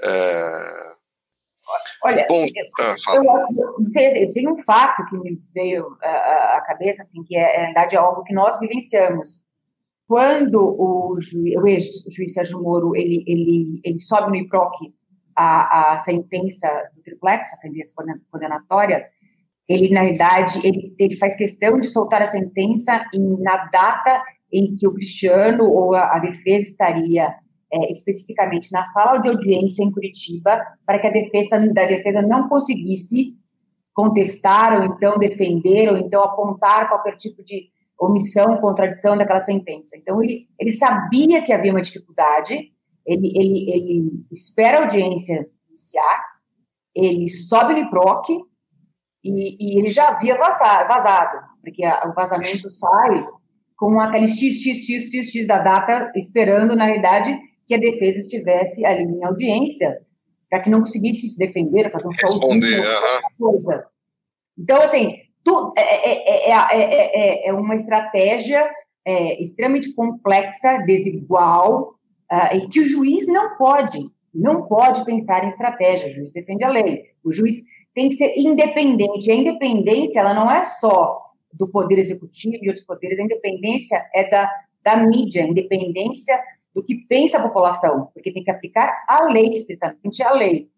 É... Olha, Bom, eu, ah, eu, tem um fato que me veio à, cabeça, assim, que é, na verdade, é algo que nós vivenciamos. Quando o, juiz, o ex-juiz Sérgio Moro ele, ele, ele sobe no IPROC a, a sentença do triplex, a sentença condenatória, ele, na verdade, ele, ele faz questão de soltar a sentença em, na data em que o Cristiano ou a, a defesa estaria é, especificamente na sala de audiência em Curitiba, para que a defesa, da defesa não conseguisse contestar, ou então defender, ou então apontar qualquer tipo de omissão, contradição daquela sentença. Então, ele, ele sabia que havia uma dificuldade, ele, ele, ele espera a audiência iniciar, ele sobe no PROC, e, e, ele já havia vazado, vazado porque a, o vazamento sai com aquele XXXX da data, esperando, na realidade, que a defesa estivesse ali em audiência, para que não conseguisse se defender, fazer um Responder, coisa. Então, assim, tu, é, é, é, é, uma estratégia extremamente complexa, desigual, uh, e que o juiz não pode, não pode pensar em estratégia. O juiz defende a lei. O juiz tem que ser independente. A independência, ela não é só do poder executivo e outros poderes, a independência é da, da mídia, a independência do que pensa a população, porque tem que aplicar a lei, estritamente a lei.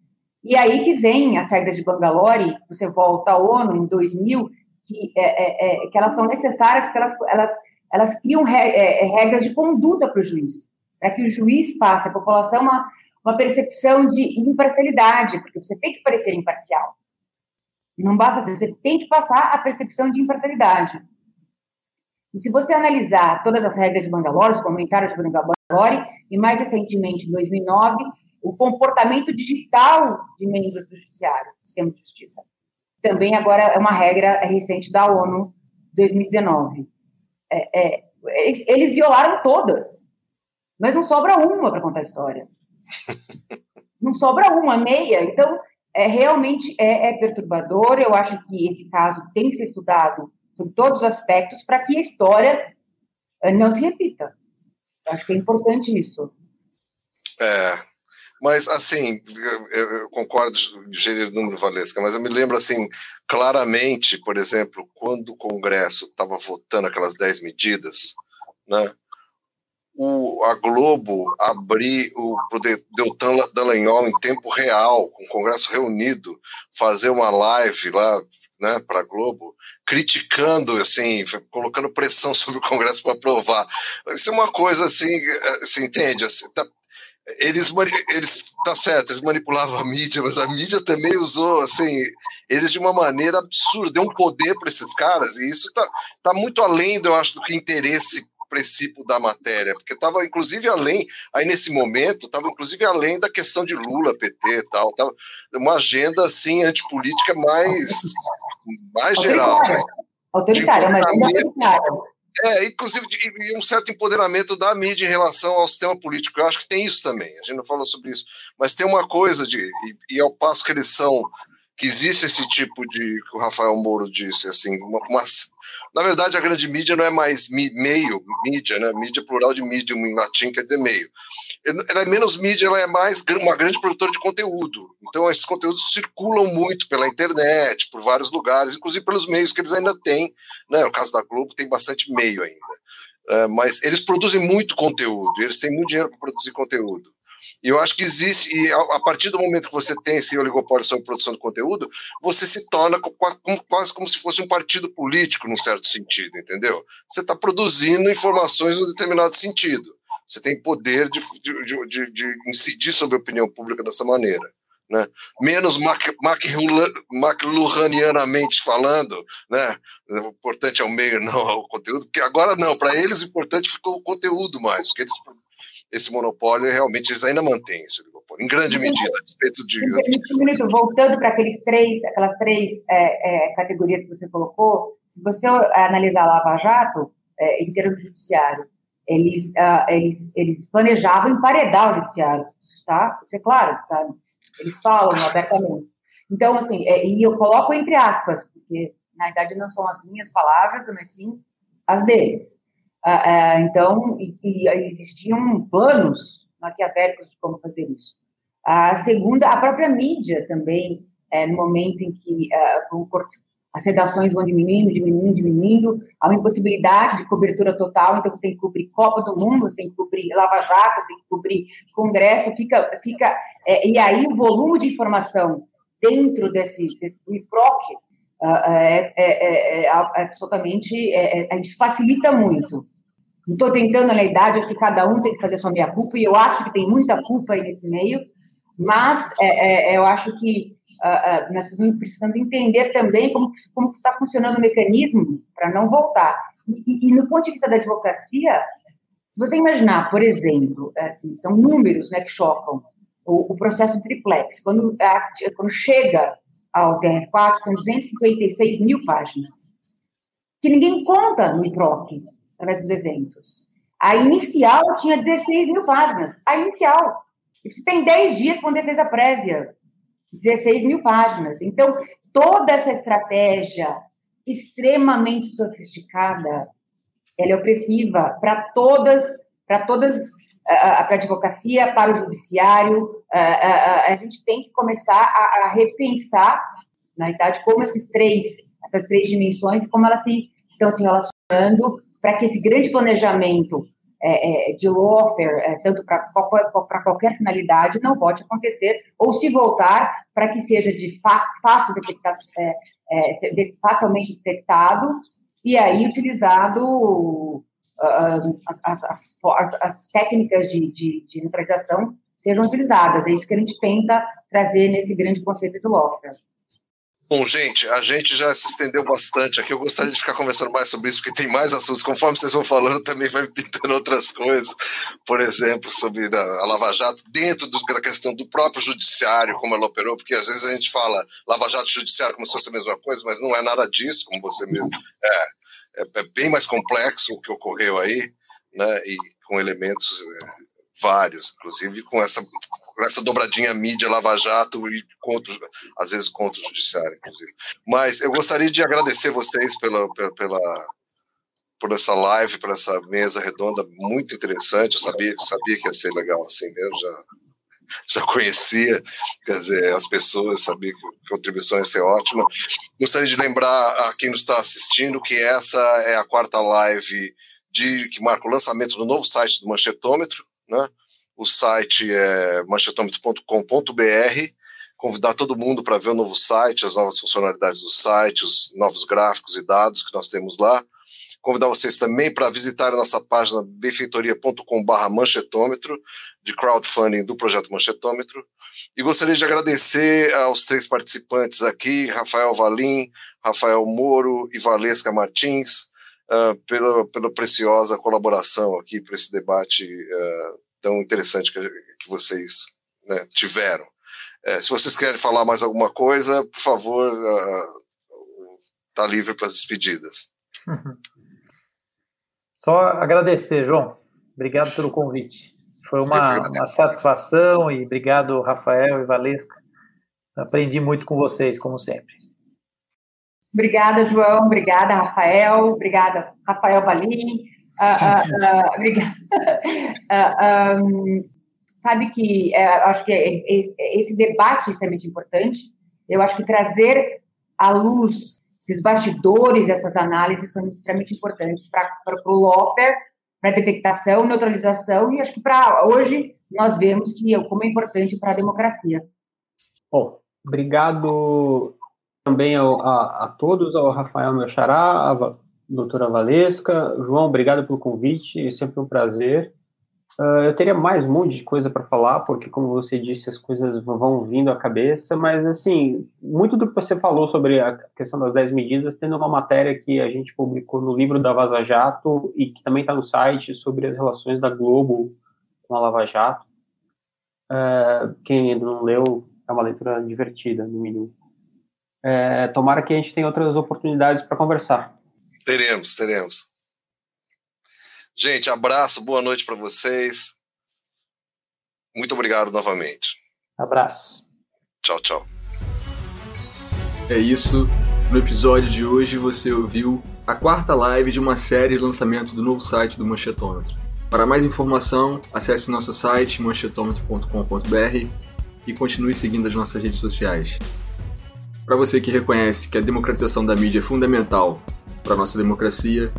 E aí que vem as regras de Bangalore, você volta à ONU em 2000, que, é, é, é, que elas são necessárias porque elas, elas, elas criam é, é, regras de conduta para o juiz, para que o juiz passe à população uma, uma percepção de imparcialidade, porque você tem que parecer imparcial. Não basta ser, você tem que passar a percepção de imparcialidade. E se você analisar todas as regras de Bangalore, os comentários de Bangalore, e mais recentemente, em 2009, o comportamento digital de membros do judiciário, do sistema de justiça, também agora é uma regra recente da ONU, 2019. É, é, eles, eles violaram todas, mas não sobra uma para contar a história. Não sobra uma, meia. Então, é, realmente é, é perturbador. Eu acho que esse caso tem que ser estudado sobre todos os aspectos para que a história eh, não se repita. Eu acho que é importante isso. É, mas assim, eu concordo de gênero número Valesca, mas eu me lembro assim claramente, por exemplo, quando o Congresso estava votando aquelas 10 medidas, né? O, a Globo abrir o Deltan Dallagnol em tempo real, com o Congresso reunido, fazer uma live lá né, para a Globo, criticando, assim, colocando pressão sobre o Congresso para aprovar. Isso é uma coisa assim, você entende? Assim, tá, eles, eles, tá certo, eles manipulavam a mídia, mas a mídia também usou, assim, eles de uma maneira absurda, deu um poder para esses caras, e isso tá, tá muito além, eu acho, do que interesse princípio da matéria, porque estava inclusive além, aí nesse momento, estava inclusive além da questão de Lula, PT e tal, tava uma agenda assim antipolítica mais, mais geral. Né? Autoritária, mas É, inclusive de, um certo empoderamento da mídia em relação ao sistema político. Eu acho que tem isso também. A gente não falou sobre isso, mas tem uma coisa de e, e ao passo que eles são que existe esse tipo de que o Rafael Moro disse assim, uma, uma na verdade, a grande mídia não é mais mi, meio, mídia, né? Mídia plural de medium em latim quer dizer meio. Ela é menos mídia, ela é mais uma grande produtora de conteúdo. Então, esses conteúdos circulam muito pela internet, por vários lugares, inclusive pelos meios que eles ainda têm. Né? No caso da Globo, tem bastante meio ainda. Uh, mas eles produzem muito conteúdo, eles têm muito dinheiro para produzir conteúdo. E eu acho que existe, e a partir do momento que você tem esse oligopólio sobre produção de conteúdo, você se torna quase como se fosse um partido político, num certo sentido, entendeu? Você está produzindo informações num determinado sentido. Você tem poder de, de, de, de incidir sobre a opinião pública dessa maneira. Né? menos McLuhanianamente falando, né? o importante é o meio, não é o conteúdo, porque agora não, para eles o importante ficou o conteúdo mais, porque eles esse monopólio realmente eles ainda mantêm esse monopólio, em grande medida, a respeito de. Minuto, voltando para aqueles três, aquelas três é, é, categorias que você colocou, se você analisar a Lava Jato, é, em termos de judiciário. Eles, uh, eles, eles planejavam emparedar o judiciário, tá? Isso é claro, tá? Eles falam abertamente. Então, assim, é, e eu coloco entre aspas, porque na verdade não são as minhas palavras, mas sim as deles. Uh, uh, então, e, e existiam planos maquiavélicos de como fazer isso. A segunda, a própria mídia também, é, no momento em que uh, as redações vão diminuindo, diminuindo, diminuindo, há uma impossibilidade de cobertura total, então você tem que cobrir Copa do Mundo, você tem que cobrir Lava Jato, tem que cobrir Congresso, fica, fica é, e aí o volume de informação dentro desse, desse uh, é, é, é, absolutamente, é, é, isso facilita muito. Não estou tentando na idade, acho que cada um tem que fazer a sua minha culpa, e eu acho que tem muita culpa aí nesse meio, mas eu acho que uh, uh, nós precisamos entender também como está funcionando o mecanismo para não voltar. E, e, no ponto de vista da advocacia, se você imaginar, por exemplo, assim, são números né, que chocam o, o processo triplex. Quando, a, quando chega ao TR4, são 256 mil páginas, que ninguém conta no IPROC, através dos eventos. A inicial tinha 16 mil páginas. A inicial. Você tem 10 dias uma defesa prévia. 16 mil páginas. Então, toda essa estratégia extremamente sofisticada, ela é opressiva para todas, para todas, para a advocacia, para o judiciário. A, gente tem que começar a, repensar, na verdade, como esses três, essas três dimensões, como elas se, estão se relacionando para que esse grande planejamento é, é, de lawfare, é, tanto para qualquer, finalidade, não volte a acontecer, ou se voltar, para que seja de fácil detectar, de, facilmente detectado e aí utilizado as, as, as, as, técnicas de, de, de, neutralização sejam utilizadas. É isso que a gente tenta trazer nesse grande conceito de lawfare. Bom, gente, a gente já se estendeu bastante aqui. Eu gostaria de ficar conversando mais sobre isso, porque tem mais assuntos. Conforme vocês vão falando, também vai pintando outras coisas. Por exemplo, sobre a Lava Jato, dentro da questão do próprio judiciário, como ela operou, porque às vezes a gente fala Lava Jato judiciário como se fosse a mesma coisa, mas não é nada disso, como você mesmo. É, é, é bem mais complexo o que ocorreu aí, né? E com elementos é, vários, inclusive com essa essa dobradinha mídia Lava Jato e contra, às vezes contra o judiciário, inclusive. Mas eu gostaria de agradecer vocês pela, pela, pela por essa live, por essa mesa redonda muito interessante. Eu sabia, sabia que ia ser legal assim mesmo, já, já conhecia, quer dizer, as pessoas, sabia que a contribuição ia ser ótima. Gostaria de lembrar a quem nos está assistindo que essa é a quarta live de que marca o lançamento do novo site do Manchetômetro, né? O site é manchetômetro.com.br. Convidar todo mundo para ver o novo site, as novas funcionalidades do site, os novos gráficos e dados que nós temos lá. Convidar vocês também para visitar a nossa página benfeitoria.com.br manchetômetro, de crowdfunding do projeto Manchetômetro. E gostaria de agradecer aos três participantes aqui, Rafael Valim, Rafael Moro e Valesca Martins, uh, pela, pela preciosa colaboração aqui para esse debate uh, tão interessante que, que vocês né, tiveram. É, se vocês querem falar mais alguma coisa, por favor, está livre para as despedidas. Só agradecer, João. Obrigado pelo convite. Foi uma, uma satisfação e obrigado, Rafael e Valesca. Aprendi muito com vocês, como sempre. Obrigada, João. Obrigada, Rafael. Obrigada, Rafael Valim. Uh, uh, obrigada. um, sabe que é, acho que é, é, esse debate é extremamente importante. Eu acho que trazer à luz esses bastidores, essas análises são extremamente importantes para o lawfare, para detectação, neutralização e acho que para hoje nós vemos que como é importante para a democracia. Bom, obrigado também ao, a, a, todos, ao Rafael Melchará, doutora Valesca. João, obrigado pelo convite, é sempre um prazer. Uh, eu teria mais um monte de coisa para falar, porque, como você disse, as coisas vão vindo à cabeça, mas, assim, muito do que você falou sobre a questão das 10 medidas, tendo uma matéria que a gente publicou no livro da Vaza Jato e que também está no site sobre as relações da Globo com a Lava Jato. Uh, quem ainda não leu, é uma leitura divertida, no mínimo. Uh, tomara que a gente tenha outras oportunidades para conversar. Teremos, teremos. Gente, abraço, boa noite para vocês. Muito obrigado novamente. Abraço. Tchau, tchau. É isso. No episódio de hoje você ouviu a quarta live de uma série de lançamento do novo site do Manchetômetro. Para mais informação, acesse nosso site manchetômetro.com.br e continue seguindo as nossas redes sociais. Para você que reconhece que a democratização da mídia é fundamental para a nossa democracia,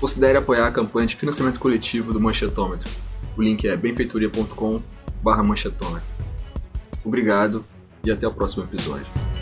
considere apoiar a campanha de financiamento coletivo do Manchetômetro. O link é benfeitoria.com.br manchetômetro. Obrigado e até o próximo episódio.